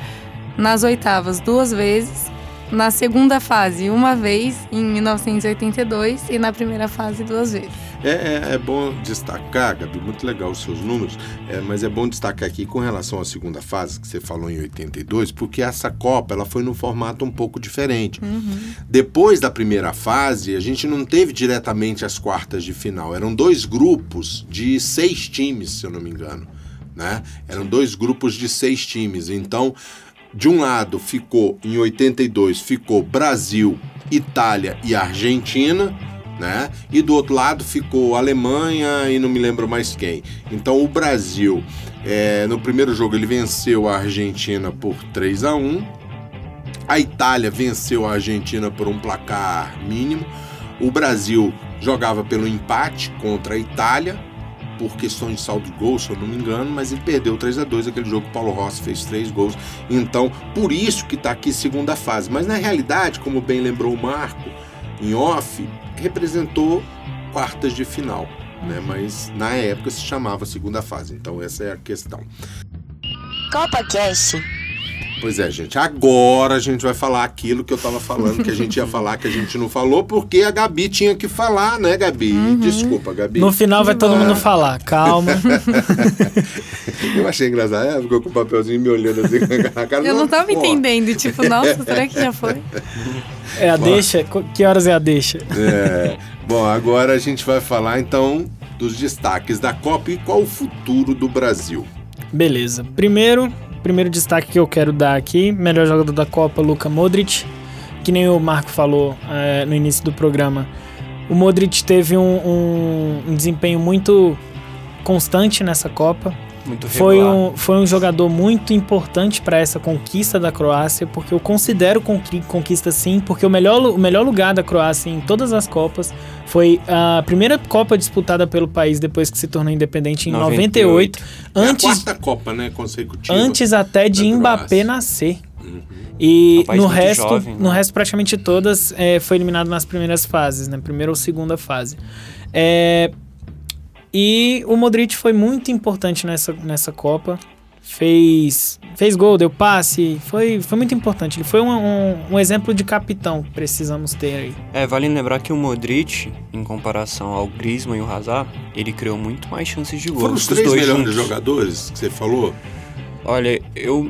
Speaker 5: nas oitavas duas vezes, na segunda fase uma vez, em 1982, e na primeira fase duas vezes.
Speaker 3: É, é- é bom destacar, Gabi, muito legal os seus números, é, mas é bom destacar aqui com relação à segunda fase, que você falou em 82, porque essa Copa ela foi num formato um pouco diferente. Depois da primeira fase, a gente não teve diretamente as quartas de final, eram dois grupos de seis times, se eu não me engano. Né? Eram dois grupos de seis times. Então, de um lado ficou, em 82, ficou Brasil, Itália e Argentina, né? E do outro lado ficou Alemanha e não me lembro mais quem. Então o Brasil, é, no primeiro jogo, ele venceu a Argentina por 3 a 1 A Itália venceu a Argentina por um placar mínimo. O Brasil jogava pelo empate contra a Itália, por questões de saldo de gols, se eu não me engano, mas ele perdeu 3 a 2 aquele jogo. Paulo Rossi fez três gols. Então, por isso que está aqui segunda fase. Mas na realidade, como bem lembrou o Marco, em off, representou quartas de final. Né? Mas na época se chamava segunda fase. Então, essa é a questão.
Speaker 1: CopaCast.
Speaker 3: Pois é, gente. Agora a gente vai falar aquilo que eu tava falando, que a gente ia falar, que a gente não falou, porque a Gabi tinha que falar, né, Gabi? Desculpa, Gabi.
Speaker 2: No final vai todo mundo falar, calma.
Speaker 3: Eu achei engraçado. Ela ficou com o papelzinho me olhando assim com a cara.
Speaker 5: Eu não tava
Speaker 3: Pô.
Speaker 5: entendendo, tipo, nossa, será que já foi?
Speaker 2: É a deixa? Que horas é a deixa?
Speaker 3: É. Bom, agora a gente vai falar então dos destaques da Copa e qual o futuro do Brasil.
Speaker 2: Beleza. Primeiro, primeiro destaque que eu quero dar aqui, melhor jogador da Copa, Luka Modric. que nem o Marco falou é, no início do programa, o Modric teve um, um, um desempenho muito constante nessa Copa.
Speaker 4: Muito
Speaker 2: Foi
Speaker 4: regular.
Speaker 2: um, foi um jogador muito importante para essa conquista da Croácia, porque eu considero conqui- conquista sim, porque o melhor, o melhor lugar da Croácia em todas as Copas foi a primeira Copa disputada pelo país depois que se tornou independente em 98,
Speaker 4: 98.
Speaker 3: É a
Speaker 2: antes,
Speaker 3: quarta Copa, né, consecutiva.
Speaker 2: antes até de Mbappé
Speaker 3: Croácia.
Speaker 2: nascer.
Speaker 3: Uhum.
Speaker 2: E
Speaker 4: Um país
Speaker 2: no resto,
Speaker 4: jovem,
Speaker 2: no
Speaker 4: né?
Speaker 2: resto praticamente todas é, foi eliminado nas primeiras fases, né? Primeira ou segunda fase. É, e o Modric foi muito importante nessa, nessa Copa. Fez, fez gol, deu passe, foi, foi muito importante. Ele foi um, um, um exemplo de capitão que precisamos ter aí.
Speaker 4: É, vale lembrar que o Modric, em comparação ao Griezmann e o Hazard, ele criou muito mais chances de gol.
Speaker 3: Foram os
Speaker 4: que
Speaker 3: três
Speaker 4: dois
Speaker 3: melhores
Speaker 4: juntos.
Speaker 3: jogadores que você falou?
Speaker 4: Olha, eu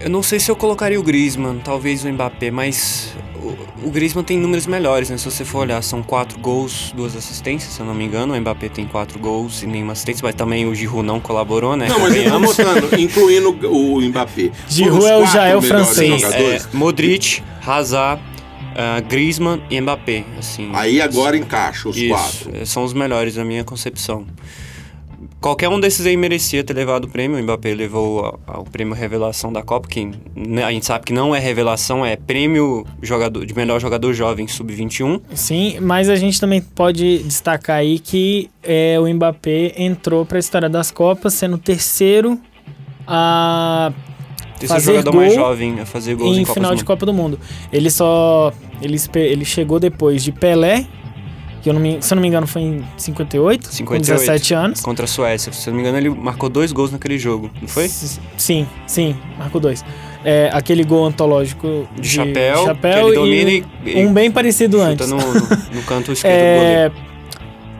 Speaker 4: eu não sei se eu colocaria o Griezmann, talvez o Mbappé, mas o, o Griezmann tem números melhores, né? Se você for olhar, são quatro gols, duas assistências, se eu não me engano. O Mbappé tem quatro gols e nenhuma assistência, mas também o Giroud não colaborou, né?
Speaker 3: Não, mas ele tá botando, incluindo o Mbappé.
Speaker 2: Giroud é o Jael francês.
Speaker 4: É, Modric, Hazard, ah, Griezmann e Mbappé, assim.
Speaker 3: Aí agora encaixa os
Speaker 4: Isso,
Speaker 3: quatro.
Speaker 4: é, são os melhores na minha concepção. Qualquer um desses aí merecia ter levado o prêmio. O Mbappé levou o prêmio Revelação da Copa, que né, a gente sabe que não é revelação, é prêmio jogador, de melhor jogador jovem sub-21.
Speaker 2: Sim, mas a gente também pode destacar aí que é, o Mbappé entrou para a história das Copas, sendo o terceiro a
Speaker 4: Terceiro
Speaker 2: Fazer
Speaker 4: jogador
Speaker 2: gol
Speaker 4: mais jovem a fazer gols em,
Speaker 2: em final de. Copa do Mundo. Ele só. Ele, ele chegou depois de Pelé, que eu não me, se eu não me engano foi em 58,
Speaker 4: 58.
Speaker 2: com 17 anos.
Speaker 4: Contra a Suécia. Se eu não me engano, ele marcou dois gols naquele jogo, não foi?
Speaker 2: S- Sim, sim, marcou dois. É, aquele gol antológico
Speaker 4: De, chapéu,
Speaker 2: chapéu
Speaker 4: domina e,
Speaker 2: e um bem parecido antes.
Speaker 4: no, no, no canto esquerdo do.
Speaker 2: É,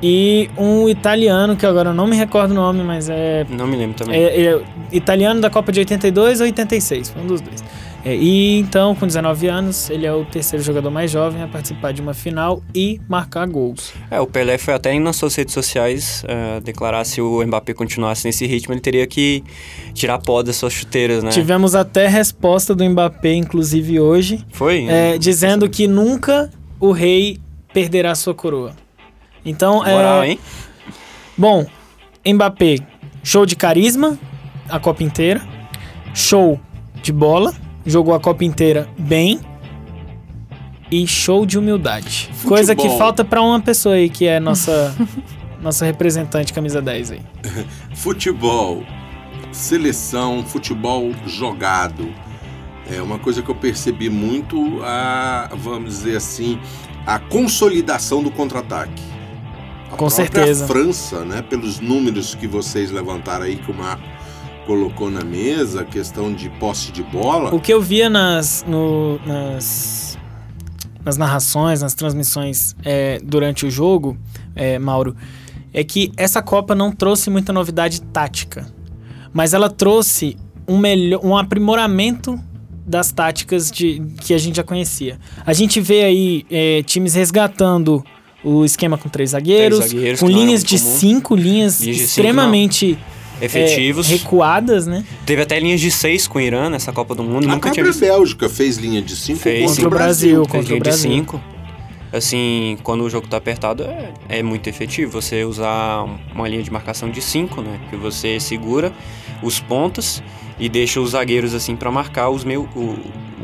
Speaker 2: e um italiano, que agora eu não me recordo o nome, mas é
Speaker 4: Não me lembro também.
Speaker 2: É, é italiano da Copa de 82 ou 86, foi um dos dois. É, e então, com 19 anos, ele é o terceiro jogador mais jovem a participar de uma final e marcar gols.
Speaker 4: É, o Pelé foi até nas suas redes sociais eh, declarar se o Mbappé continuasse nesse ritmo, ele teria que tirar pó das suas chuteiras, né?
Speaker 2: Tivemos até resposta do Mbappé, inclusive hoje,
Speaker 4: Foi?
Speaker 2: é, dizendo que nunca o rei perderá sua coroa. Então,
Speaker 4: Moral,
Speaker 2: é,
Speaker 4: hein?
Speaker 2: bom, Mbappé, show de carisma, a Copa inteira, show de bola, jogou a Copa inteira bem e show de humildade. Coisa que
Speaker 3: Futebol.
Speaker 2: falta pra uma pessoa aí que é nossa nossa representante camisa 10 aí.
Speaker 3: Futebol, seleção, futebol jogado. É uma coisa que eu percebi muito a, vamos dizer assim, a consolidação do contra-ataque. A
Speaker 2: Com certeza.
Speaker 3: França, né, pelos números que vocês levantaram aí que o Marco colocou na mesa, a questão de posse de bola.
Speaker 2: O que eu via nas no- nas nas narrações, nas transmissões é, durante o jogo, é, Mauro, é que essa Copa não trouxe muita novidade tática, mas ela trouxe um, melhor, um aprimoramento das táticas de, que a gente já conhecia. A gente vê aí é, times resgatando o esquema com três zagueiros,
Speaker 4: Três zagueiros,
Speaker 2: com
Speaker 4: era
Speaker 2: linhas de
Speaker 4: comum.
Speaker 2: cinco linhas
Speaker 4: Linhas cinco,
Speaker 2: extremamente é,
Speaker 4: Efetivos.
Speaker 2: recuadas, né?
Speaker 4: Teve até linhas de seis com o Irã nessa Copa do Mundo.
Speaker 3: a
Speaker 4: Nunca tinha
Speaker 3: própria
Speaker 4: visto.
Speaker 3: Bélgica fez linha de 5
Speaker 4: Fez,
Speaker 3: contra o Brasil.
Speaker 2: Contra o
Speaker 4: Fez linha de
Speaker 2: Brasil.
Speaker 4: cinco. Assim, quando o jogo tá apertado, é, é muito efetivo você usar uma linha de marcação de 5, né? Que você segura os pontos e deixa os zagueiros assim pra marcar os meio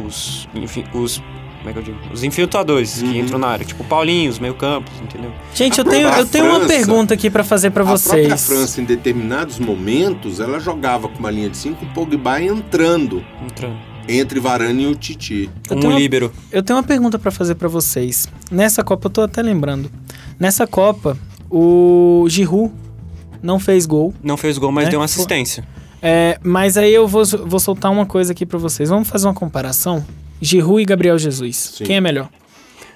Speaker 4: os enfim, os como é que eu digo? Os infiltradores
Speaker 3: Uhum.
Speaker 4: que entram na área, tipo o Paulinho, os meio-campos, entendeu?
Speaker 2: Gente,
Speaker 3: A
Speaker 2: eu tenho, eu tenho uma
Speaker 3: França-
Speaker 2: pergunta aqui pra fazer pra
Speaker 3: A própria
Speaker 2: vocês.
Speaker 3: França, em determinados momentos, ela jogava com uma linha de 5, o Pogba entrando
Speaker 4: Entrando.
Speaker 3: entre Varane e o Titi.
Speaker 2: Eu
Speaker 4: Um
Speaker 2: tenho uma-
Speaker 4: líbero.
Speaker 2: Eu tenho uma pergunta pra fazer pra vocês. Nessa Copa, eu tô até lembrando. Nessa Copa, o Giroud não fez gol.
Speaker 4: Não fez gol, mas
Speaker 2: É,
Speaker 4: deu uma
Speaker 2: foi-
Speaker 4: assistência.
Speaker 2: É, mas aí eu vou, vou soltar uma coisa aqui pra vocês. Vamos fazer uma comparação? Giroud e Gabriel Jesus.
Speaker 3: Sim.
Speaker 2: Quem é melhor?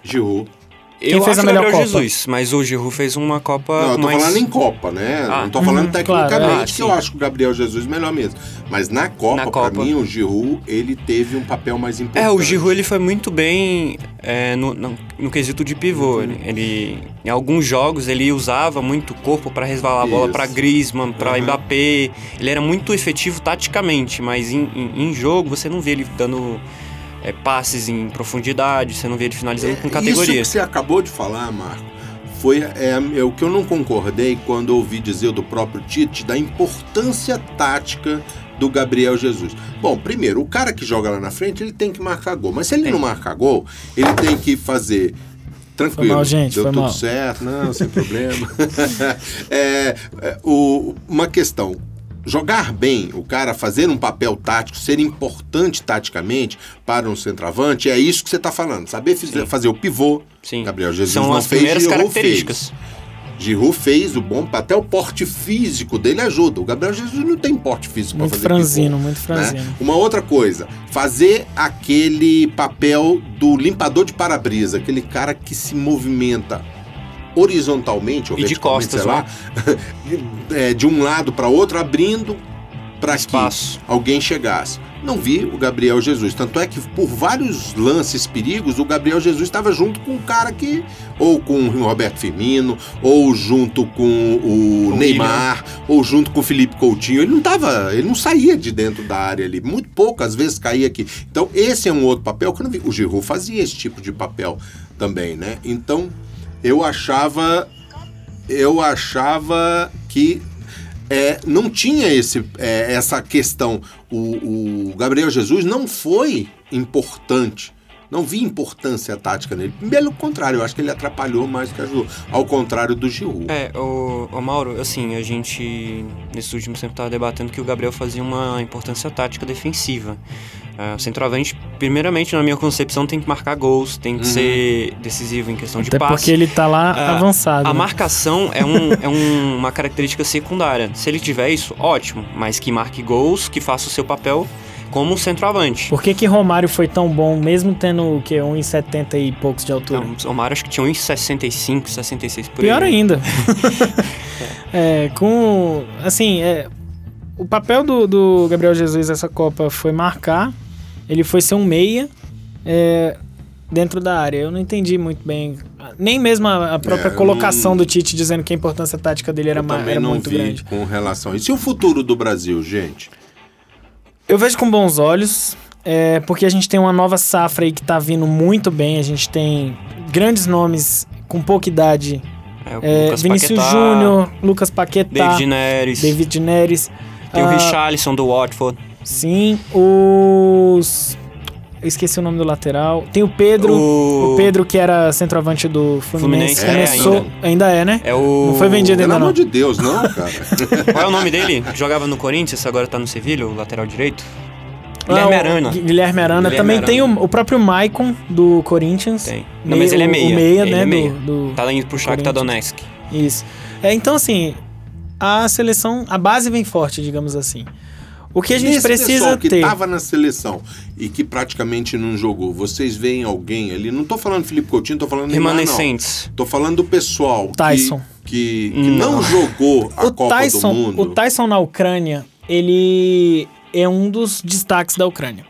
Speaker 3: Giroud.
Speaker 4: Eu
Speaker 2: fez
Speaker 4: acho
Speaker 2: a
Speaker 4: o
Speaker 2: melhor
Speaker 4: Gabriel
Speaker 2: Copa?
Speaker 4: Jesus, mas o Giroud fez uma Copa
Speaker 3: Não, eu tô
Speaker 4: mais...
Speaker 3: falando em Copa, né?
Speaker 4: Ah.
Speaker 3: não tô falando
Speaker 2: Uhum,
Speaker 3: tecnicamente
Speaker 2: claro,
Speaker 4: é. Ah,
Speaker 3: que
Speaker 4: sim.
Speaker 3: eu acho que o Gabriel Jesus é melhor mesmo. Mas na Copa,
Speaker 4: Na
Speaker 3: pra
Speaker 4: Copa.
Speaker 3: mim, o Giroud, ele teve um papel mais importante.
Speaker 4: É, o Giroud ele foi muito bem é, no, no, no quesito de pivô. Ele, ele- em alguns jogos ele usava muito o corpo para resvalar a bola
Speaker 3: Isso.
Speaker 4: para Griezmann, para
Speaker 3: Uhum.
Speaker 4: Mbappé. Ele era muito efetivo taticamente, mas em, em, em jogo você não vê ele dando é, passes em profundidade, você não vê ele finalizando com
Speaker 3: Isso que
Speaker 4: categoria.
Speaker 3: você acabou de falar, Marco, foi é, é o que eu não concordei quando ouvi dizer do próprio Tite da importância tática do Gabriel Jesus. Bom, primeiro, o cara que joga lá na frente, ele tem que marcar gol. Mas se ele
Speaker 4: Tem.
Speaker 3: não marcar gol, ele tem que fazer tranquilo.
Speaker 2: Foi mal, gente,
Speaker 3: deu
Speaker 2: foi
Speaker 3: tudo
Speaker 2: mal.
Speaker 3: certo, não, sem problema. É, é, o, uma questão. Jogar bem, o cara fazer um papel tático, ser importante taticamente para um centroavante, é isso que você está falando. Saber fizer- fazer o pivô.
Speaker 4: Sim.
Speaker 3: Gabriel Jesus
Speaker 4: São
Speaker 3: não
Speaker 4: as
Speaker 3: fez,
Speaker 4: primeiras
Speaker 3: Giroud
Speaker 4: características.
Speaker 3: fez. Giroud fez o bom, até o porte físico dele ajuda. O Gabriel Jesus não tem porte físico para
Speaker 2: Muito
Speaker 3: fazer
Speaker 2: franzino,
Speaker 3: pivô,
Speaker 2: muito franzino.
Speaker 3: né? Uma outra coisa, fazer aquele papel do limpador de para-brisa, aquele cara que se movimenta horizontalmente ou
Speaker 4: E de costas,
Speaker 3: sei lá, é, de um lado para outro, abrindo para que alguém chegasse. Não vi o Gabriel Jesus. Tanto é que por vários lances perigos, o Gabriel Jesus estava junto com o cara que. Ou com o Roberto Firmino, ou junto com o
Speaker 4: O
Speaker 3: Neymar, ou junto com o Felipe Coutinho. Ele não tava. Ele não saía de dentro da área ali. Muito pouco, às vezes, caía aqui. Então, esse é um outro papel que eu não vi. O Giroud fazia esse tipo de papel também, né? Então, eu achava. Eu achava que é, não tinha esse, é, essa questão. O, o Gabriel Jesus não foi importante. Não vi importância tática nele. Pelo contrário, eu acho que ele atrapalhou mais do que ajudou. Ao contrário do Giroud.
Speaker 4: É, o, o Mauro, assim, a gente nesses últimos tempos estava debatendo que o Gabriel fazia uma importância tática defensiva. O centroavante, primeiramente, na minha concepção, tem que marcar gols, tem que
Speaker 3: Uhum.
Speaker 4: ser decisivo em questão de
Speaker 2: Até
Speaker 4: passe.
Speaker 2: porque ele tá lá
Speaker 4: Ah,
Speaker 2: avançado.
Speaker 4: A
Speaker 2: né?
Speaker 4: marcação é, um, é um- uma característica secundária. Se ele tiver isso, ótimo. Mas que marque gols, que faça o seu papel como centroavante.
Speaker 2: Por que, que Romário foi tão bom, mesmo tendo o quê? 1,70 e poucos de altura?
Speaker 4: Então, o Mário acho que tinha uns 65, 66 por
Speaker 2: Pior
Speaker 4: aí.
Speaker 2: ainda. É, com. Assim, é, o papel do, do Gabriel Jesus nessa Copa foi marcar. Ele foi ser um meia é, dentro da área. Eu não entendi muito bem. Nem mesmo a, a própria
Speaker 3: É,
Speaker 2: colocação
Speaker 3: não-
Speaker 2: do Tite dizendo que a importância tática dele era,
Speaker 3: eu
Speaker 2: ma-
Speaker 3: também
Speaker 2: era
Speaker 3: não
Speaker 2: muito
Speaker 3: vi
Speaker 2: grande.
Speaker 3: com relação a isso. E o futuro do Brasil, gente?
Speaker 2: Eu vejo com bons olhos, é, porque a gente tem uma nova safra aí que tá vindo muito bem. A gente tem grandes nomes com pouca idade.
Speaker 4: É,
Speaker 2: É,
Speaker 4: Lucas
Speaker 2: Vinícius Júnior, Lucas Paquetá,
Speaker 4: David Neres,
Speaker 2: David Neres.
Speaker 4: tem o
Speaker 2: ah,
Speaker 4: Richarlison do Watford.
Speaker 2: Sim, os. Eu esqueci o nome do lateral. Tem o Pedro. O,
Speaker 4: O-
Speaker 2: Pedro, que era centroavante do Fluminense.
Speaker 4: Fluminense, é,
Speaker 2: começou. ainda. é, né?
Speaker 4: É o...
Speaker 2: Não foi vendido
Speaker 3: Pelo
Speaker 2: ainda
Speaker 3: amor
Speaker 2: não.
Speaker 3: de Deus, não, cara.
Speaker 4: Qual é o nome dele? Jogava no Corinthians, agora tá no Sevilha, o lateral direito. Guilherme
Speaker 2: Ah, o
Speaker 4: Arana.
Speaker 2: Guilherme Arana.
Speaker 4: Guilherme
Speaker 2: Também
Speaker 4: Arana.
Speaker 2: tem o, o próprio Maicon do Corinthians.
Speaker 4: Tem. Não, mas ele é meia.
Speaker 2: O meia,
Speaker 4: Ele
Speaker 2: né?
Speaker 4: é
Speaker 2: do-
Speaker 4: meia.
Speaker 2: Do,
Speaker 4: Tá indo pro Shakhtar. Donetsk.
Speaker 2: Isso. É, então, assim, a seleção, a base vem forte, digamos assim. O que a gente
Speaker 3: Nesse
Speaker 2: precisa
Speaker 3: pessoal que
Speaker 2: ter.
Speaker 3: tava na seleção e que praticamente não jogou, vocês veem alguém ali? Não tô falando Felipe Coutinho, tô falando Neymar, não.
Speaker 4: Remanescentes.
Speaker 3: Tô falando do pessoal que-
Speaker 2: Tyson.
Speaker 3: que, que não.
Speaker 4: Não.
Speaker 3: jogou a
Speaker 2: o
Speaker 3: Copa
Speaker 2: Tyson,
Speaker 3: do Mundo.
Speaker 2: o Tyson na Ucrânia, ele é um dos destaques da Ucrânia.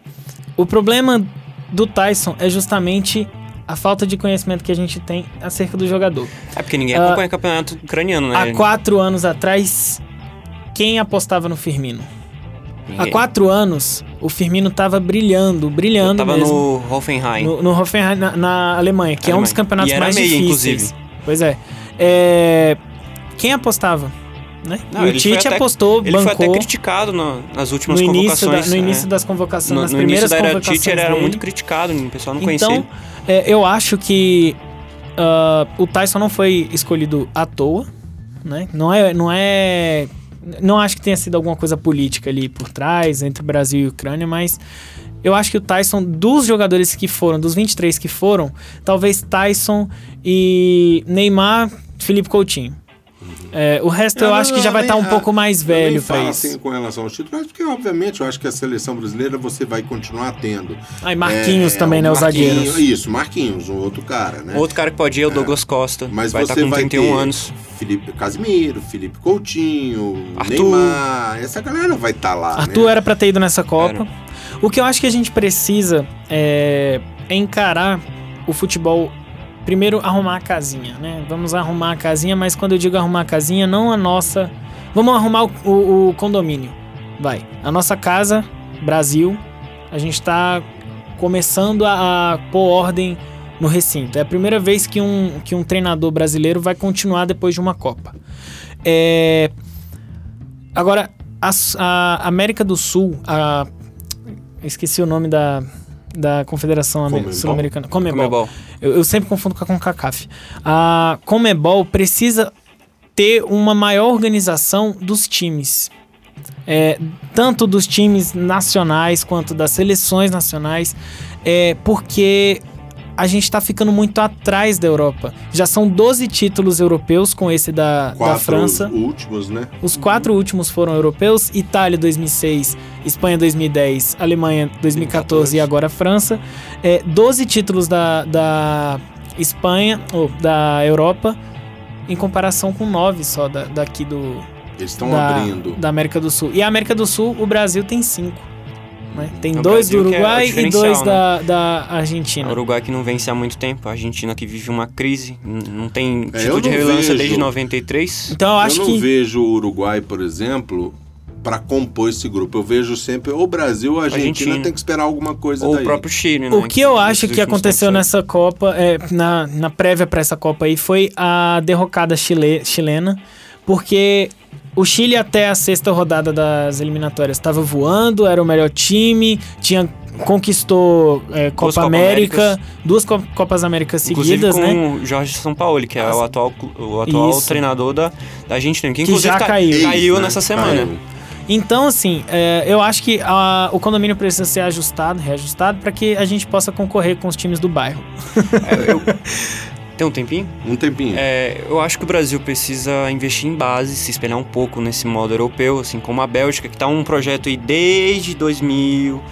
Speaker 2: O problema do Tyson é justamente a falta de conhecimento que a gente tem acerca do jogador.
Speaker 4: É porque ninguém
Speaker 2: Ah,
Speaker 4: acompanha campeonato ucraniano, né?
Speaker 2: Há quatro anos atrás, quem apostava no Firmino? Há
Speaker 4: Ninguém.
Speaker 2: quatro anos, o Firmino tava brilhando,
Speaker 4: Eu
Speaker 2: brilhando
Speaker 4: tava
Speaker 2: mesmo.
Speaker 4: no Hoffenheim.
Speaker 2: No, no Hoffenheim, na, na Alemanha, que é um dos
Speaker 4: Alemanha.
Speaker 2: campeonatos mais
Speaker 4: meia,
Speaker 2: difíceis.
Speaker 4: inclusive.
Speaker 2: Pois é. É, Quem apostava? Né?
Speaker 4: Não,
Speaker 2: o
Speaker 4: ele
Speaker 2: Tite
Speaker 4: até-
Speaker 2: apostou,
Speaker 4: Ele foi até
Speaker 2: bancou.
Speaker 4: criticado no- nas últimas
Speaker 2: no início, da-
Speaker 4: convocações.
Speaker 2: no
Speaker 4: é.
Speaker 2: início das convocações,
Speaker 4: No,
Speaker 2: nas
Speaker 4: no
Speaker 2: primeiras
Speaker 4: início da era
Speaker 2: convocações
Speaker 4: Tite, ele era muito criticado, o pessoal não conhecia
Speaker 2: Então,
Speaker 4: ele.
Speaker 2: é, eu acho que ah, o Tyson não foi escolhido à toa, né? Não é, não é, não acho que tenha sido alguma coisa política ali por trás entre Brasil e Ucrânia, mas eu acho que o Tyson dos jogadores que foram, dos 23 que foram, talvez Tyson e Neymar, Felipe Coutinho. É, o resto eu,
Speaker 3: Eu
Speaker 2: acho que já vai estar
Speaker 3: nem-
Speaker 2: um pouco mais
Speaker 3: eu nem
Speaker 2: velho pra isso.
Speaker 3: assim com relação aos títulos, porque obviamente eu acho que a seleção brasileira você vai continuar tendo.
Speaker 2: Aí Marquinhos
Speaker 3: É,
Speaker 2: também, né? Os zagueiros.
Speaker 3: Isso, Marquinhos, um outro cara, né?
Speaker 4: Outro cara que pode ir é o Douglas Costa.
Speaker 3: Mas
Speaker 4: vai
Speaker 3: você
Speaker 4: estar com
Speaker 3: vai
Speaker 4: 31
Speaker 3: ter
Speaker 4: anos.
Speaker 3: Felipe Casimiro, Felipe Coutinho,
Speaker 4: Arthur.
Speaker 3: Neymar, essa galera vai estar lá,
Speaker 2: Arthur
Speaker 3: né?
Speaker 2: era pra ter ido nessa Copa.
Speaker 4: Era.
Speaker 2: O que eu acho que a gente precisa é, é encarar o futebol. Primeiro, arrumar a casinha, né? Vamos arrumar a casinha, mas quando eu digo arrumar a casinha, não a nossa. Vamos arrumar o, o- o condomínio. Vai. A nossa casa, Brasil, a gente tá começando a, a pôr ordem no recinto. É a primeira vez que um, que um treinador brasileiro vai continuar depois de uma Copa. É, agora, a, a América do Sul, a, esqueci o nome da, da Confederação Amer-
Speaker 3: Comebol?
Speaker 2: Sul-Americana. Comebol.
Speaker 4: Comebol.
Speaker 2: Eu, eu sempre confundo com a CONCACAF. A Comebol precisa ter uma maior organização dos times. É, tanto dos times nacionais quanto das seleções nacionais, é, porque a gente está ficando muito atrás da Europa. Já são 12 títulos europeus com esse da, da França.
Speaker 3: últimos, né?
Speaker 2: Os quatro últimos foram europeus: Itália 2006, Espanha 2010, Alemanha 2014 e agora França. É, 12 títulos da, da Espanha, ou da Europa, em comparação com 9 só da, daqui do,
Speaker 3: Eles estão abrindo.
Speaker 2: da América do Sul. E a América do Sul, o Brasil tem 5. Né? Tem
Speaker 4: O
Speaker 2: dois do
Speaker 4: Brasil que é o
Speaker 2: Uruguai e
Speaker 4: diferencial,
Speaker 2: dois
Speaker 4: né?
Speaker 2: da, da
Speaker 4: O
Speaker 2: Argentina.
Speaker 4: Uruguai que não vence há muito tempo, a Argentina que vive uma crise, não tem
Speaker 3: É, eu
Speaker 4: título de relevância
Speaker 3: vejo.
Speaker 4: desde 93.
Speaker 2: Então eu acho
Speaker 3: eu não
Speaker 2: que.
Speaker 3: vejo o Uruguai, por exemplo, para compor esse grupo. Eu vejo sempre ou Brasil ou Argentina,
Speaker 4: Argentina.
Speaker 3: tem que esperar alguma coisa
Speaker 4: Ou
Speaker 3: daí.
Speaker 4: o próprio Chile, né?
Speaker 2: O que eu
Speaker 4: nesses
Speaker 2: acho que aconteceu
Speaker 4: tempos
Speaker 2: nessa Copa, é, na, na prévia para essa Copa aí, foi a derrocada chile- chilena, porque o Chile até a sexta rodada das eliminatórias estava voando, era o melhor time, tinha conquistou é, Copa
Speaker 4: Copa
Speaker 2: América,
Speaker 4: Américas.
Speaker 2: duas Co- Copas Américas seguidas,
Speaker 4: com
Speaker 2: né?
Speaker 4: o Jorge Sampaoli, que é
Speaker 2: As-
Speaker 4: o atual, o atual
Speaker 2: Isso.
Speaker 4: treinador da, da Argentina. Que,
Speaker 2: Que
Speaker 4: inclusive
Speaker 2: já
Speaker 4: ca-
Speaker 2: caiu.
Speaker 4: caiu
Speaker 3: né?
Speaker 4: nessa semana.
Speaker 3: Caiu.
Speaker 2: Então, assim, é, eu acho que a- o condomínio precisa ser ajustado, reajustado, para que a gente possa concorrer com os times do bairro.
Speaker 4: É, eu- Tem um tempinho?
Speaker 3: Um tempinho.
Speaker 4: É, eu acho que o Brasil precisa investir em base, se espelhar um pouco nesse modo europeu, assim como a Bélgica, que tá um projeto aí desde 2000.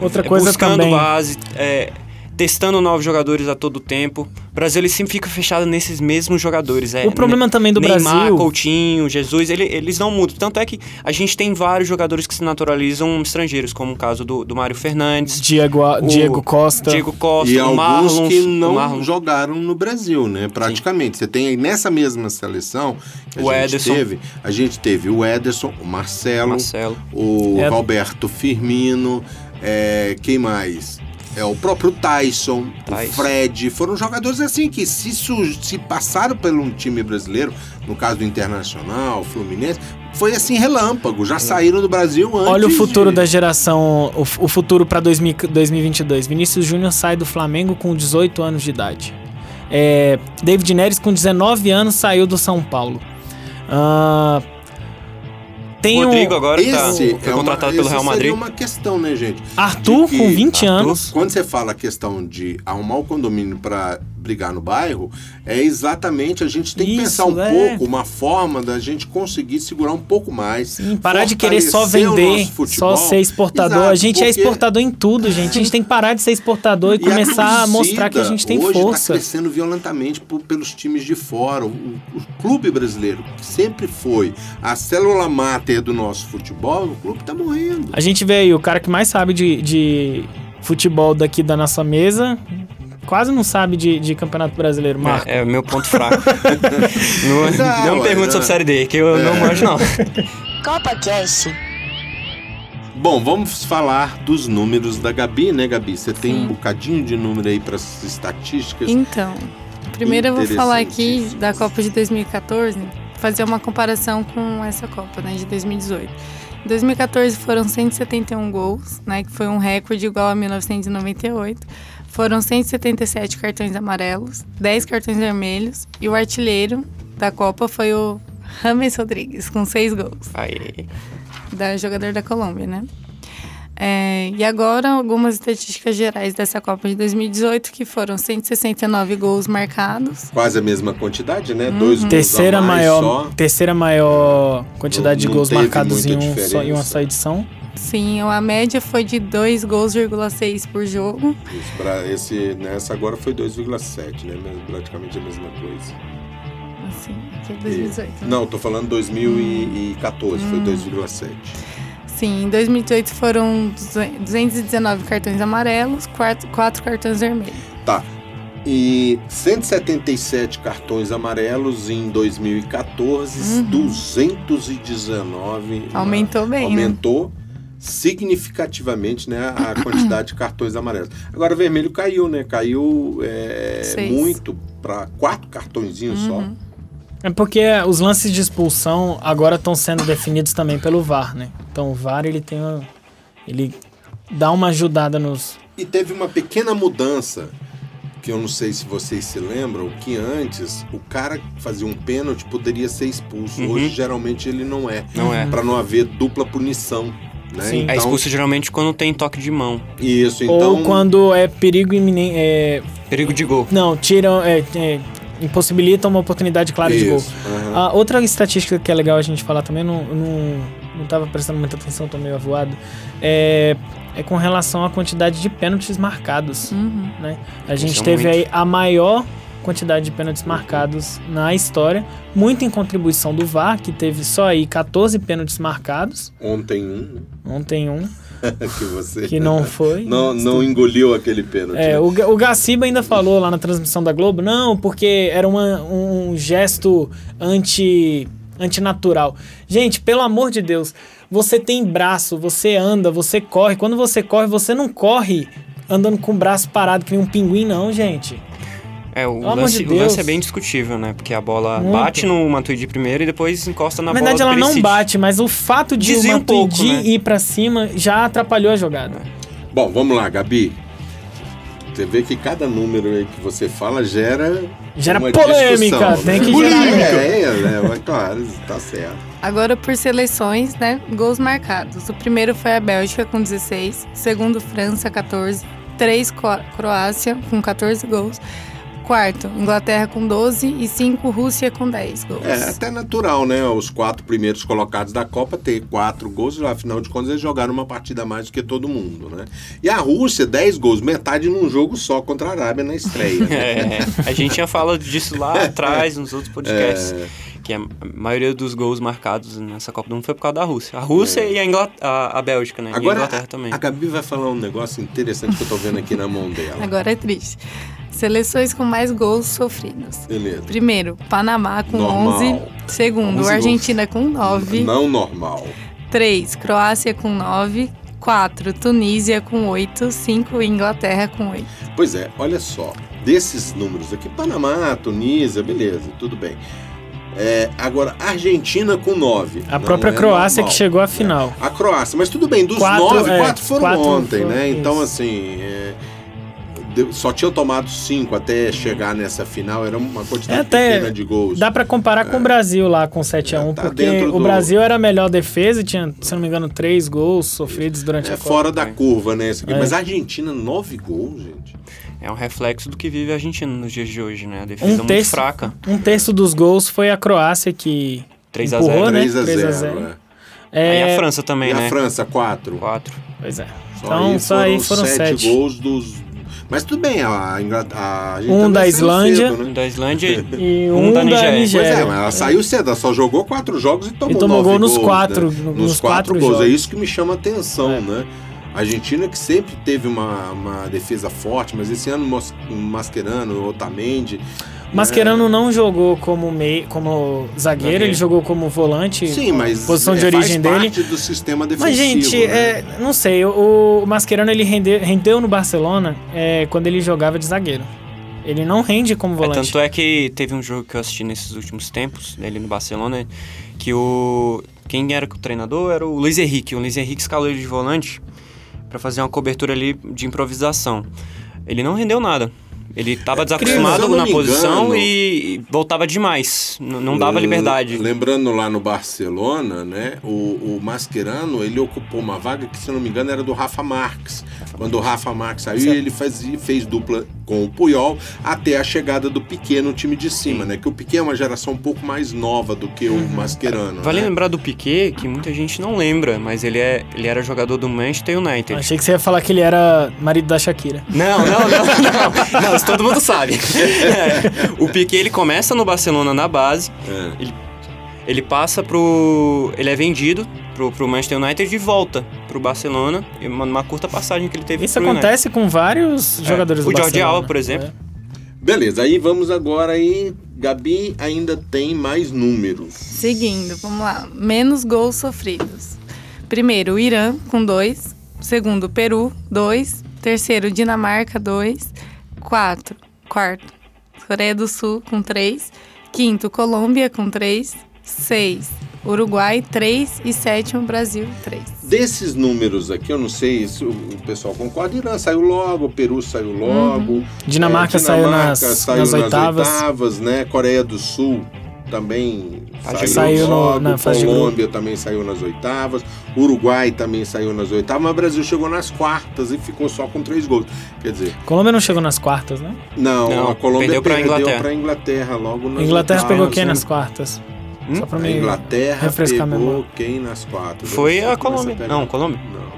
Speaker 2: Outra
Speaker 4: é,
Speaker 2: coisa
Speaker 4: buscando
Speaker 2: também.
Speaker 4: base, é, testando novos jogadores a todo tempo. O Brasil ele sempre fica fechado nesses mesmos jogadores. É,
Speaker 2: o problema também do
Speaker 4: Neymar,
Speaker 2: Brasil.
Speaker 4: Coutinho, Jesus, ele- eles não mudam. Tanto é que a gente tem vários jogadores que se naturalizam estrangeiros, como o caso do, do Mário Fernandes,
Speaker 2: Diego,
Speaker 4: o
Speaker 2: Diego Costa.
Speaker 4: Diego Costa,
Speaker 3: E
Speaker 4: o
Speaker 3: alguns
Speaker 4: Marlon.
Speaker 3: que
Speaker 4: o
Speaker 3: não
Speaker 4: Marlon.
Speaker 3: jogaram no Brasil, né? Praticamente. Você tem aí nessa mesma seleção que a
Speaker 4: O
Speaker 3: gente
Speaker 4: Ederson.
Speaker 3: teve, a gente teve o Ederson, o Marcelo,
Speaker 4: Marcelo.
Speaker 3: o
Speaker 2: É.
Speaker 3: Roberto Firmino, é, quem mais? É o próprio Tyson,
Speaker 4: Tyson.
Speaker 3: o Fred, foram jogadores assim que se, se passaram por um time brasileiro, no caso do Internacional, Fluminense, foi assim relâmpago, já saíram do Brasil antes.
Speaker 2: Olha o futuro
Speaker 3: de...
Speaker 2: da geração, o, o futuro para 2022. Vinícius Júnior sai do Flamengo com 18 anos de idade. É, David Neres com 19 anos saiu do São Paulo. Ah, tem
Speaker 4: Rodrigo
Speaker 2: o
Speaker 4: agora tá,
Speaker 3: Esse
Speaker 4: foi
Speaker 3: é
Speaker 4: contratado
Speaker 3: uma,
Speaker 4: pelo Real Madrid.
Speaker 3: seria uma questão, né, gente?
Speaker 2: Arthur
Speaker 3: que-
Speaker 2: com 20
Speaker 4: Arthur?
Speaker 2: anos.
Speaker 3: Quando você fala a questão de arrumar o condomínio para brigar no bairro, é exatamente a gente tem que
Speaker 2: Isso,
Speaker 3: pensar um
Speaker 2: é.
Speaker 3: pouco uma forma da gente conseguir segurar um pouco mais.
Speaker 2: Sim, parar de querer só vender, só ser exportador.
Speaker 3: Exato,
Speaker 2: a gente é
Speaker 3: porque-
Speaker 2: exportador em tudo, gente. A gente tem que parar de ser exportador e,
Speaker 3: E
Speaker 2: começar a mostrar que a gente tem
Speaker 3: hoje
Speaker 2: força.
Speaker 3: Está crescendo violentamente por- pelos times de fora. O, o clube brasileiro, que sempre foi a célula máter do nosso futebol, o clube está morrendo.
Speaker 2: A gente vê aí o cara que mais sabe de, de futebol daqui da nossa mesa, quase não sabe de, de Campeonato Brasileiro, Marco.
Speaker 4: É, é o meu ponto fraco. não,
Speaker 3: Não,
Speaker 4: não me pergunte sobre Série D, que eu não manjo, não.
Speaker 1: Copa Cast.
Speaker 3: Bom, vamos falar dos números da Gabi, né, Gabi? Você tem
Speaker 5: Sim.
Speaker 3: um bocadinho de número aí para as estatísticas.
Speaker 5: Então, primeiro eu vou falar aqui da Copa de 2014, fazer uma comparação com essa Copa, né, de 2018. Em 2014 foram 171 gols, né, que foi um recorde igual a 1998. Foram 177 cartões amarelos, 10 cartões vermelhos e o artilheiro da Copa foi o James Rodrigues, com 6 gols
Speaker 4: Aí,
Speaker 5: da jogador da Colômbia, né? É, e agora algumas estatísticas gerais dessa Copa de 2018, que foram 169 gols marcados.
Speaker 3: Quase a mesma quantidade, né? Dois gols
Speaker 2: Terceira
Speaker 3: a mais
Speaker 2: maior,
Speaker 3: só.
Speaker 2: terceira maior quantidade de
Speaker 3: Não
Speaker 2: gols
Speaker 3: teve
Speaker 2: marcados em, um só, em uma só edição.
Speaker 5: Sim, a média foi de 2 gols,6 por jogo.
Speaker 3: Esse, nessa agora foi 2,7, né? Praticamente a mesma coisa.
Speaker 5: Assim, aqui é 2018. né?
Speaker 3: Não, tô falando 2014,
Speaker 2: Hum.
Speaker 3: foi 2,7.
Speaker 5: Sim, em 2018 foram 219 cartões amarelos, 4, cartões vermelhos.
Speaker 3: Tá. E 177 cartões amarelos em 2014,
Speaker 5: Uhum.
Speaker 3: 219.
Speaker 5: Aumentou bem, né?
Speaker 3: Significativamente né, a quantidade de cartões amarelos. Agora, vermelho caiu, né? Caiu é, muito para quatro cartõezinhos só.
Speaker 2: É porque os lances de expulsão agora estão sendo definidos também pelo VAR, né? Então o VAR ele tem uma, ele dá uma ajudada nos
Speaker 3: E teve uma pequena mudança, que eu não sei se vocês se lembram, que antes o cara que fazia um pênalti poderia ser expulso.
Speaker 4: Uhum.
Speaker 3: Hoje, geralmente, ele não é.
Speaker 4: Não é.
Speaker 3: Para não haver dupla punição. Né?
Speaker 2: Sim.
Speaker 4: É expulso geralmente quando tem toque de mão.
Speaker 3: Isso, então.
Speaker 2: ou quando é perigo iminente, é,
Speaker 4: Perigo de gol.
Speaker 2: não tiram, é, é, impossibilitam uma oportunidade clara de gol.
Speaker 3: Isso, aham.
Speaker 2: A outra estatística que é legal a gente falar também, não, não, não tava prestando muita atenção, tô meio avoado, é, é com relação à quantidade de pênaltis marcados.
Speaker 5: Uhum.
Speaker 2: Né? A gente
Speaker 4: é
Speaker 2: teve
Speaker 4: muito.
Speaker 2: aí a maior quantidade de pênaltis marcados na história, muito em contribuição do VAR, que teve só aí 14 pênaltis marcados,
Speaker 3: Ontem um,
Speaker 2: ontem um,
Speaker 3: né? que você.
Speaker 2: que não foi.
Speaker 3: Não, não engoliu aquele pênalti.
Speaker 2: É,
Speaker 3: né?
Speaker 2: o, o Gaciba ainda falou lá na transmissão da Globo, não, porque era uma- um gesto anti antinatural. Gente, pelo amor de Deus, você tem braço, você anda, você corre. Quando você corre, você não corre andando com o braço parado que nem um pinguim, não, gente.
Speaker 4: É, o
Speaker 2: Pelo
Speaker 4: lance,
Speaker 2: de
Speaker 4: o lance é bem discutível, né? Porque a bola
Speaker 2: Muito.
Speaker 4: bate no Matuidi primeiro e depois encosta na
Speaker 2: Na verdade,
Speaker 4: bola
Speaker 2: ela
Speaker 4: do
Speaker 2: não
Speaker 4: Perisic.
Speaker 2: bate, mas o fato de
Speaker 4: Desvia
Speaker 2: o
Speaker 4: um pouco,
Speaker 2: Matuidi
Speaker 4: né?
Speaker 2: ir pra cima já atrapalhou a jogada.
Speaker 3: Bom, vamos lá, Gabi. Você vê que cada número aí que você fala gera.
Speaker 2: Gera
Speaker 3: uma
Speaker 2: polêmica,
Speaker 3: discussão,
Speaker 2: tem que
Speaker 3: Polêmica,
Speaker 2: gerar.
Speaker 3: É, é, é, claro, tá certo.
Speaker 5: Agora por seleções, né? Gols marcados. O primeiro foi a Bélgica com 16, segundo França 14, 3 Croácia com 14 gols, quarto Inglaterra com 12 e 5 Rússia com 10 gols.
Speaker 3: É até natural, né? Os quatro primeiros colocados da Copa ter quatro gols, afinal de contas eles jogaram uma partida a mais do que todo mundo, né? E a Rússia, 10 gols, metade num jogo só contra a Arábia na estreia. né?
Speaker 4: É, a gente tinha falado disso lá atrás, nos outros podcasts.
Speaker 3: É.
Speaker 4: Que a maioria dos gols marcados nessa Copa do Mundo foi por causa da Rússia. A Rússia e a, Ingla- a, a Bélgica, né? e a
Speaker 3: Agora,
Speaker 4: Inglaterra também.
Speaker 3: a Gabi vai falar um negócio interessante que eu tô vendo aqui na mão dela.
Speaker 5: Agora é triste. Seleções com mais gols sofridos.
Speaker 3: Beleza.
Speaker 5: Primeiro, Panamá com
Speaker 3: Normal.
Speaker 5: 11. Segundo,
Speaker 3: 11
Speaker 5: Argentina com 9.
Speaker 3: Não normal.
Speaker 5: 3, Croácia com 9. 4, Tunísia com 8. 5, Inglaterra com 8.
Speaker 3: Pois é, olha só. Desses números aqui, Panamá, Tunísia, beleza, tudo bem. É, agora, Argentina com 9.
Speaker 2: A própria Croácia que chegou à final.
Speaker 3: A Croácia, mas tudo bem, dos
Speaker 2: Quatro,
Speaker 3: nove,
Speaker 2: é,
Speaker 3: quatro foram
Speaker 2: quatro
Speaker 3: ontem,
Speaker 2: foram-
Speaker 3: né? Então,
Speaker 2: isso.
Speaker 3: assim, é, só tinham tomado cinco até chegar nessa final, era uma quantidade
Speaker 2: É até-
Speaker 3: pequena de gols.
Speaker 2: Dá pra comparar com o Brasil lá com 7 a 1
Speaker 3: É, tá
Speaker 2: porque o
Speaker 3: do-
Speaker 2: Brasil era a melhor defesa e tinha, se não me engano, três gols sofridos durante
Speaker 3: É
Speaker 2: a Copa.
Speaker 3: fora da curva, né? Esse aqui.
Speaker 2: É.
Speaker 3: Mas a Argentina, nove gols, gente.
Speaker 4: É um reflexo do que vive a Argentina nos dias de hoje, né? A defesa
Speaker 2: Um
Speaker 4: muito
Speaker 2: terço,
Speaker 4: fraca.
Speaker 2: um terço dos gols foi a Croácia que
Speaker 4: 3 a
Speaker 2: empurrou,
Speaker 4: 0.
Speaker 2: né?
Speaker 3: 3 a
Speaker 2: 3 a
Speaker 3: 0.
Speaker 2: 0.
Speaker 3: é.
Speaker 2: É,
Speaker 4: Aí a França também,
Speaker 3: E
Speaker 4: né?
Speaker 3: a França, quatro.
Speaker 4: 4.
Speaker 2: Pois é.
Speaker 3: Só
Speaker 2: então,
Speaker 3: aí
Speaker 2: só aí foram
Speaker 3: sete
Speaker 2: sete.
Speaker 3: gols dos. Mas tudo bem, a, Inglaterra, a gente
Speaker 2: Um da Islândia.
Speaker 3: cedo, né?
Speaker 4: Da Islândia
Speaker 2: E
Speaker 4: Um
Speaker 2: um,
Speaker 4: da
Speaker 2: da
Speaker 4: Nigéria.
Speaker 2: Nigéria.
Speaker 3: Pois é, mas ela saiu cedo, ela só jogou quatro jogos e tomou,
Speaker 2: E tomou
Speaker 3: nove
Speaker 2: gol nos
Speaker 3: gols,
Speaker 2: quatro-
Speaker 3: né?
Speaker 2: nos
Speaker 3: nos quatro
Speaker 2: quatro
Speaker 3: gols. É
Speaker 2: jogos.
Speaker 3: isso que me chama atenção,
Speaker 2: É.
Speaker 3: né? A Argentina que sempre teve uma, uma defesa forte, mas esse ano Mascherano, Otamendi...
Speaker 2: Mascherano não jogou como meio, como zagueiro, ele jogou como volante.
Speaker 3: Sim, mas
Speaker 2: posição de
Speaker 3: é,
Speaker 2: origem
Speaker 3: faz
Speaker 2: dele.
Speaker 3: parte do sistema defensivo.
Speaker 2: Mas, gente,
Speaker 3: né?
Speaker 2: é, não sei, o, o Mascherano ele rendeu, rendeu no Barcelona é, quando ele jogava de zagueiro. Ele não rende como
Speaker 4: É,
Speaker 2: volante.
Speaker 4: tanto é que teve um jogo que eu assisti nesses últimos tempos, dele no Barcelona, que o. Quem era o treinador era o Luiz Henrique. O Luiz Henrique escalou ele de volante pra fazer uma cobertura ali de improvisação. Ele não rendeu nada. Ele tava
Speaker 3: se
Speaker 4: desacostumado na posição
Speaker 3: engano-
Speaker 4: e voltava demais. N- não dava liberdade.
Speaker 3: Lembrando lá no Barcelona, né? O, o Mascherano, ele ocupou uma vaga que, se não me engano, era do Rafa Marques. Quando o Rafa Marques saiu, ele fazia, fez dupla com o Puyol até a chegada do Piquet no time de cima, né? Que o Piquet é uma geração um pouco mais nova do que o Mascherano.
Speaker 4: Vale
Speaker 3: né?
Speaker 4: lembrar do Piquet, que muita gente não lembra, mas ele, é, ele era jogador do Manchester United.
Speaker 2: Achei que você ia falar que ele era marido da Shakira.
Speaker 4: Não, não, não, não. Não, isso todo mundo sabe. É, o Piquet, ele começa no Barcelona na base,
Speaker 3: É.
Speaker 4: ele, ele passa pro... Ele é vendido pro, pro Manchester United e volta pro Barcelona, e uma, uma curta passagem que ele teve
Speaker 2: Isso
Speaker 4: pro
Speaker 2: acontece com vários jogadores
Speaker 4: É. O
Speaker 2: do
Speaker 4: Jordi
Speaker 2: Barcelona.
Speaker 4: Alba, por exemplo.
Speaker 2: É.
Speaker 3: Beleza, aí vamos agora aí. Gabi ainda tem mais números.
Speaker 5: Seguindo, vamos lá. Menos gols sofridos. primeiro, o Irã, com dois. Segundo, Peru, dois. Terceiro, Dinamarca, dois. Quatro, quarto, Coreia do Sul, com três. Quinto, Colômbia, com três. Seis, Uruguai, três. E sétimo, Brasil, três.
Speaker 3: Desses números aqui, eu não sei se o pessoal concorda. Irã saiu logo, Peru saiu logo.
Speaker 2: Dinamarca
Speaker 3: é,
Speaker 2: saiu nas-
Speaker 3: saiu
Speaker 2: nas oitavas.
Speaker 3: oitavas, né? Coreia do Sul também
Speaker 4: Acho
Speaker 3: saiu,
Speaker 2: saiu no-
Speaker 3: logo.
Speaker 2: na fase de
Speaker 3: Colômbia também saiu nas oitavas. Uruguai também saiu nas oitavas. Mas o Brasil chegou nas quartas e ficou só com três gols. Quer dizer,
Speaker 2: Colômbia não chegou nas quartas, né?
Speaker 3: não,
Speaker 4: Não,
Speaker 3: a Colômbia
Speaker 4: perdeu pra
Speaker 3: perdeu
Speaker 4: Inglaterra.
Speaker 3: Inglaterra logo nas
Speaker 2: Inglaterra
Speaker 3: oitavas,
Speaker 2: pegou quem
Speaker 3: né?
Speaker 2: nas quartas?
Speaker 4: Hum?
Speaker 2: Só pra
Speaker 3: A. Inglaterra
Speaker 2: refrescar a
Speaker 3: pegou quem nas quartas?
Speaker 4: Foi a Colômbia.
Speaker 3: pega-
Speaker 4: Não, Colômbia.
Speaker 3: Não.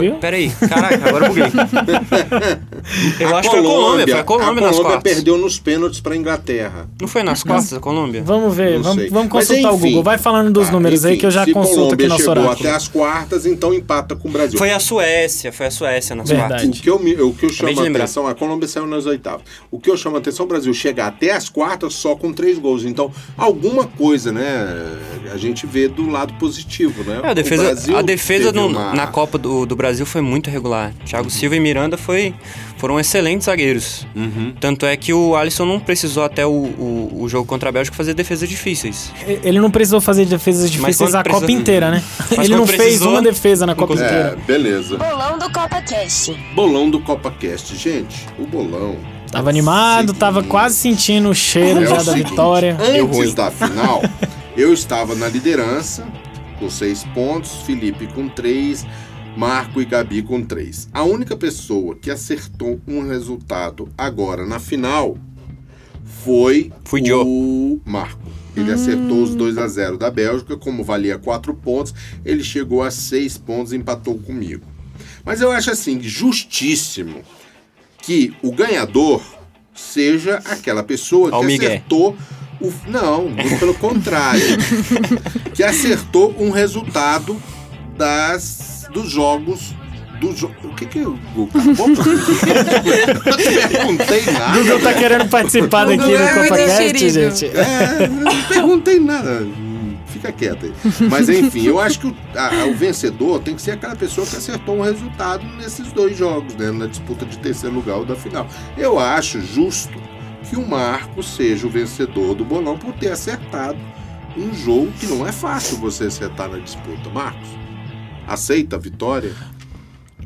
Speaker 2: Viu?
Speaker 4: peraí, caraca, agora eu buguei. eu
Speaker 3: A
Speaker 4: acho que foi a Colômbia, foi a Colômbia nas
Speaker 3: Colômbia
Speaker 4: quartas.
Speaker 3: perdeu nos pênaltis pra Inglaterra.
Speaker 4: Não foi nas quartas a Colômbia?
Speaker 2: Vamos ver,
Speaker 3: Não
Speaker 2: vamos, vamos
Speaker 3: Mas,
Speaker 2: consultar o
Speaker 3: enfim.
Speaker 2: Google. Vai falando dos
Speaker 3: Tá,
Speaker 2: números aí
Speaker 3: enfim,
Speaker 2: que eu já consulto
Speaker 3: Colômbia
Speaker 2: aqui nosso
Speaker 3: até as quartas, então empata com o Brasil.
Speaker 4: Foi a Suécia, foi a Suécia nas
Speaker 2: Verdade.
Speaker 3: O
Speaker 4: quartas.
Speaker 3: que eu, o que eu chamo a atenção, a Colômbia saiu nas oitavas. O que eu chamo a atenção, o Brasil chegar até as quartas só com três gols. Então, alguma coisa, né? A gente vê do lado positivo, né?
Speaker 4: É, a
Speaker 3: O
Speaker 4: defesa, a defesa no-
Speaker 3: uma-
Speaker 4: na Copa do, do Brasil foi muito regular. Thiago Silva e Miranda foi, foram excelentes zagueiros.
Speaker 3: Uhum.
Speaker 4: Tanto é que o Alisson não precisou até o, o, o jogo contra a Bélgica fazer defesas difíceis.
Speaker 2: Ele não precisou fazer defesas difíceis a Copa inteira, né? Ele
Speaker 4: quando
Speaker 2: não fez
Speaker 4: precisou,
Speaker 2: uma defesa na Copa
Speaker 3: É,
Speaker 2: inteira.
Speaker 3: beleza.
Speaker 1: Bolão do CopaCast.
Speaker 3: Bolão do CopaCast. Gente, o bolão.
Speaker 2: Tava animado, tava
Speaker 3: Seguinte.
Speaker 2: quase sentindo o cheiro
Speaker 3: É
Speaker 2: já
Speaker 3: o
Speaker 2: da
Speaker 3: seguinte,
Speaker 2: vitória.
Speaker 3: Antes da final, eu estava na liderança, com seis pontos, Felipe com três, Marco e Gabi com três. A única pessoa que acertou um resultado agora na final foi
Speaker 4: Fui
Speaker 3: o
Speaker 4: Joe.
Speaker 3: Marco. Ele acertou os 2 a 0 da Bélgica, como valia quatro pontos, ele chegou a seis pontos e empatou comigo. Mas eu acho assim, justíssimo que o ganhador seja aquela pessoa que
Speaker 4: Miguel.
Speaker 3: acertou o. Não, muito pelo contrário. que acertou um resultado das, dos jogos. Do jo... O que que eu. o- acabou? Eu não perguntei nada.
Speaker 2: Google tá querendo participar daqui
Speaker 3: Google
Speaker 2: do
Speaker 3: é
Speaker 2: CopaCast, gente.
Speaker 3: É, não perguntei nada. Fica quieto aí. Mas enfim, eu acho que o, a- o vencedor tem que ser aquela pessoa que acertou um resultado nesses dois jogos, né? Na disputa de terceiro lugar ou da final. Eu acho justo que o Marco seja o vencedor do bolão por ter acertado um jogo que não é fácil você acertar na disputa. Marcos, aceita a vitória?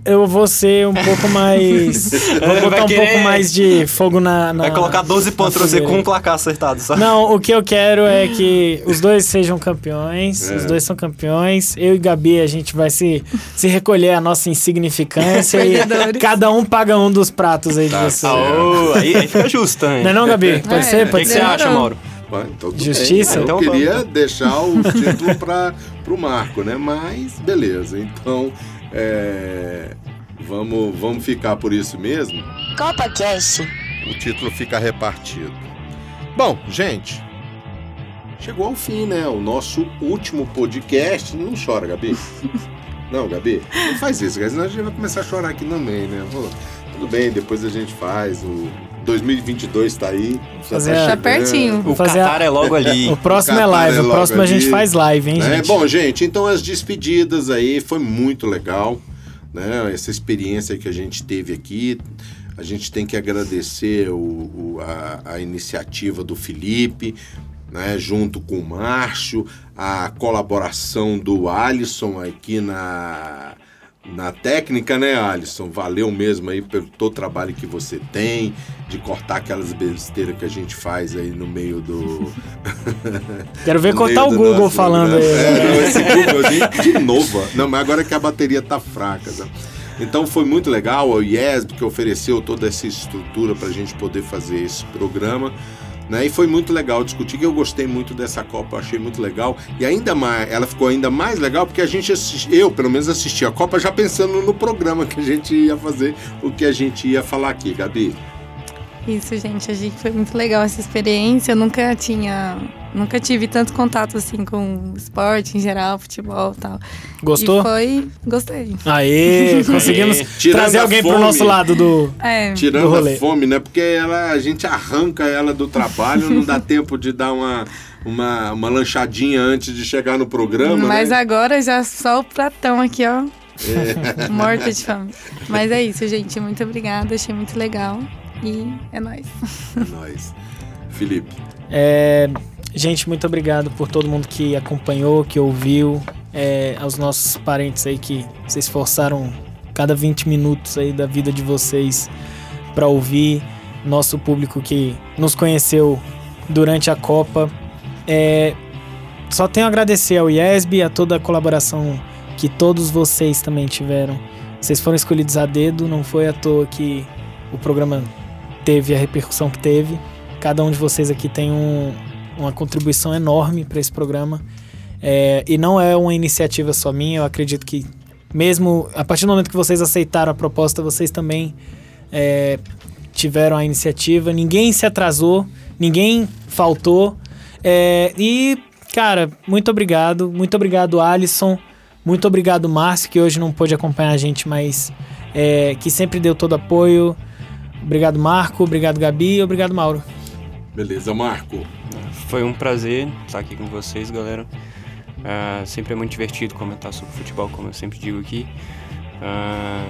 Speaker 2: Eu vou ser um pouco mais. Vou botar um pouco mais de fogo na. na
Speaker 6: Vai colocar 12 pontos pra você com um placar acertado, sabe?
Speaker 2: Não, o que eu quero é que os dois sejam campeões.
Speaker 3: É.
Speaker 2: Os dois são campeões. Eu e Gabi, a gente vai se, se recolher a nossa insignificância e cada um paga um dos pratos aí de
Speaker 3: Tá
Speaker 2: vocês.
Speaker 4: Aô, aí, aí fica justo também.
Speaker 2: Não é não, Gabi? Pode
Speaker 5: É,
Speaker 2: ser?
Speaker 4: O que,
Speaker 2: Pode
Speaker 4: que
Speaker 2: ser?
Speaker 4: você acha, Mauro?
Speaker 3: Então
Speaker 2: Justiça?
Speaker 3: bem. Eu
Speaker 4: Então
Speaker 3: queria deixar o título para o Marco, né? Mas beleza. Então é, vamos, vamos ficar por isso mesmo.
Speaker 1: CopaCast.
Speaker 3: O título fica repartido. Bom, gente, chegou ao fim, né? O nosso último podcast. Não chora, Gabi. Não, Gabi, não faz isso, senão a gente vai começar a chorar aqui também, né? Tudo bem, depois a gente faz. O 2022 tá aí.
Speaker 2: Fazer a-
Speaker 3: chegando.
Speaker 5: Tá pertinho.
Speaker 4: O
Speaker 2: Fazer a-
Speaker 4: Qatar é logo ali.
Speaker 2: O próximo é
Speaker 3: Qatar
Speaker 2: live.
Speaker 3: é
Speaker 2: O próximo a gente
Speaker 3: ali.
Speaker 2: faz live, hein,
Speaker 3: né?
Speaker 2: gente?
Speaker 3: Bom, gente, então as despedidas aí foi muito legal, né? Essa experiência que a gente teve aqui. A gente tem que agradecer o, o- a, a iniciativa do Felipe, né? Junto com o Márcio, a colaboração do Alisson aqui na, na técnica, né, Alisson? Valeu mesmo aí pelo todo o trabalho que você tem, de cortar aquelas besteiras que a gente faz aí no meio do.
Speaker 2: Quero ver cortar o Google
Speaker 3: nosso
Speaker 2: falando aí.
Speaker 3: É, esse Google de novo. Não, mas agora que a bateria tá fraca. Então foi muito legal o IESB que ofereceu toda essa estrutura para a gente poder fazer esse programa. Né? E foi muito legal discutir, que eu gostei muito dessa Copa, achei muito legal. E ainda mais, ela ficou ainda mais legal porque a gente eu pelo menos assisti a Copa já pensando no programa que a gente ia fazer, o que a gente ia falar aqui, Gabi.
Speaker 5: Isso, gente. Achei que foi muito legal essa experiência. Eu nunca tinha. Nunca tive tanto contato assim com esporte em geral, futebol e tal.
Speaker 2: Gostou?
Speaker 5: E foi. Gostei.
Speaker 2: Aê, conseguimos
Speaker 3: Tirando
Speaker 2: trazer
Speaker 3: a
Speaker 2: alguém pro
Speaker 3: fome.
Speaker 2: nosso lado do.
Speaker 5: É.
Speaker 2: do
Speaker 3: Tirando a
Speaker 2: rolê.
Speaker 3: fome, né? Porque ela, a gente arranca ela do trabalho, não dá tempo de dar uma, uma, uma lanchadinha antes de chegar no programa,
Speaker 5: Mas
Speaker 3: né?
Speaker 5: agora já só o pratão aqui, ó. Morta de fome. Mas é isso, gente. Muito obrigada. Achei muito legal. E é nóis.
Speaker 3: É nóis. Felipe.
Speaker 2: É, gente, muito obrigado por todo mundo que acompanhou, que ouviu. É, aos nossos parentes aí que se esforçaram cada 20 minutos aí da vida de vocês para ouvir. Nosso público que nos conheceu durante a Copa. É, só tenho a agradecer ao IESB, a toda a colaboração que todos vocês também tiveram. Vocês foram escolhidos a dedo, não foi à toa que o programa teve a repercussão que teve. Cada um de vocês aqui tem um, uma contribuição enorme para esse programa. É, e não é uma iniciativa só minha, eu acredito que, mesmo a partir do momento que vocês aceitaram a proposta, vocês também é, tiveram a iniciativa. Ninguém se atrasou, ninguém faltou. É, e, cara, muito obrigado. Muito obrigado, Alisson. Muito obrigado, Márcio, que hoje não pôde acompanhar a gente, mas é, que sempre deu todo apoio. Obrigado, Marco. Obrigado, Gabi. Obrigado, Mauro.
Speaker 3: Beleza, Marco.
Speaker 4: Foi um prazer estar aqui com vocês, galera. Ah, sempre é muito divertido comentar sobre futebol, como eu sempre digo aqui. Ah,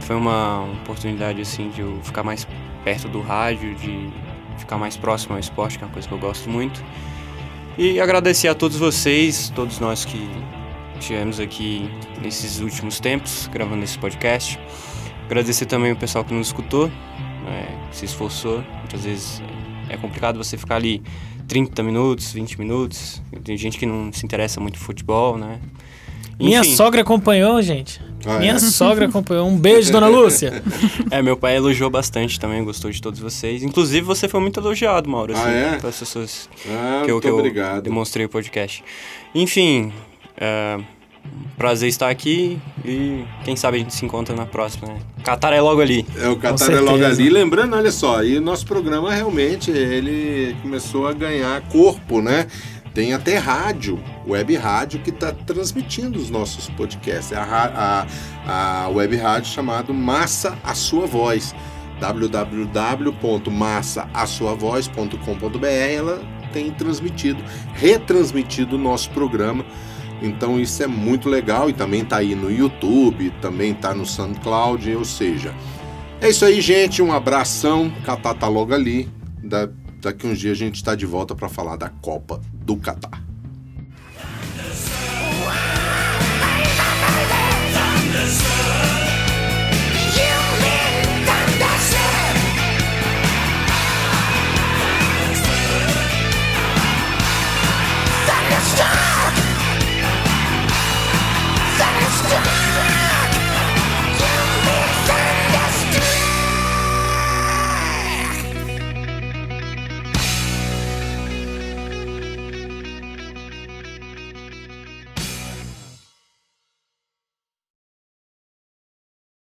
Speaker 4: foi uma oportunidade assim de eu ficar mais perto do rádio, de ficar mais próximo ao esporte, que é uma coisa que eu gosto muito. E agradecer a todos vocês, todos nós que tivemos aqui nesses últimos tempos gravando esse podcast. Agradecer também o pessoal que nos escutou, que se esforçou. Muitas vezes é complicado você ficar ali 30 minutos, 20 minutos. Tem gente que não se interessa muito por futebol, né?
Speaker 2: Minha
Speaker 4: Enfim,
Speaker 2: sogra acompanhou, gente.
Speaker 3: Ah,
Speaker 2: Minha
Speaker 3: é?
Speaker 2: sogra acompanhou. Um beijo, dona Lúcia.
Speaker 4: É, meu pai elogiou bastante também, gostou de todos vocês. Inclusive, você foi muito elogiado, Mauro,
Speaker 3: Ah,
Speaker 4: assim,
Speaker 3: é?
Speaker 4: pelas pessoas
Speaker 3: Ah,
Speaker 4: que eu, que eu demonstrei o podcast. Enfim, é, prazer estar aqui e quem sabe a gente se encontra na próxima, né? Qatar é logo ali.
Speaker 3: É, o Qatar é logo ali. Lembrando, olha só, e o nosso programa realmente, ele começou a ganhar corpo, né? Tem até rádio, web rádio, que está transmitindo os nossos podcasts. É a, a, a web rádio chamado Massa a Sua Voz. www.massaassuavoz.com.br Ela tem transmitido, retransmitido o nosso programa. Então isso é muito legal e também tá aí no YouTube, também tá no SoundCloud, ou seja, é isso aí, gente. Um abração. Catar tá logo ali. Da- daqui uns dias a gente está de volta para falar da Copa do Catar.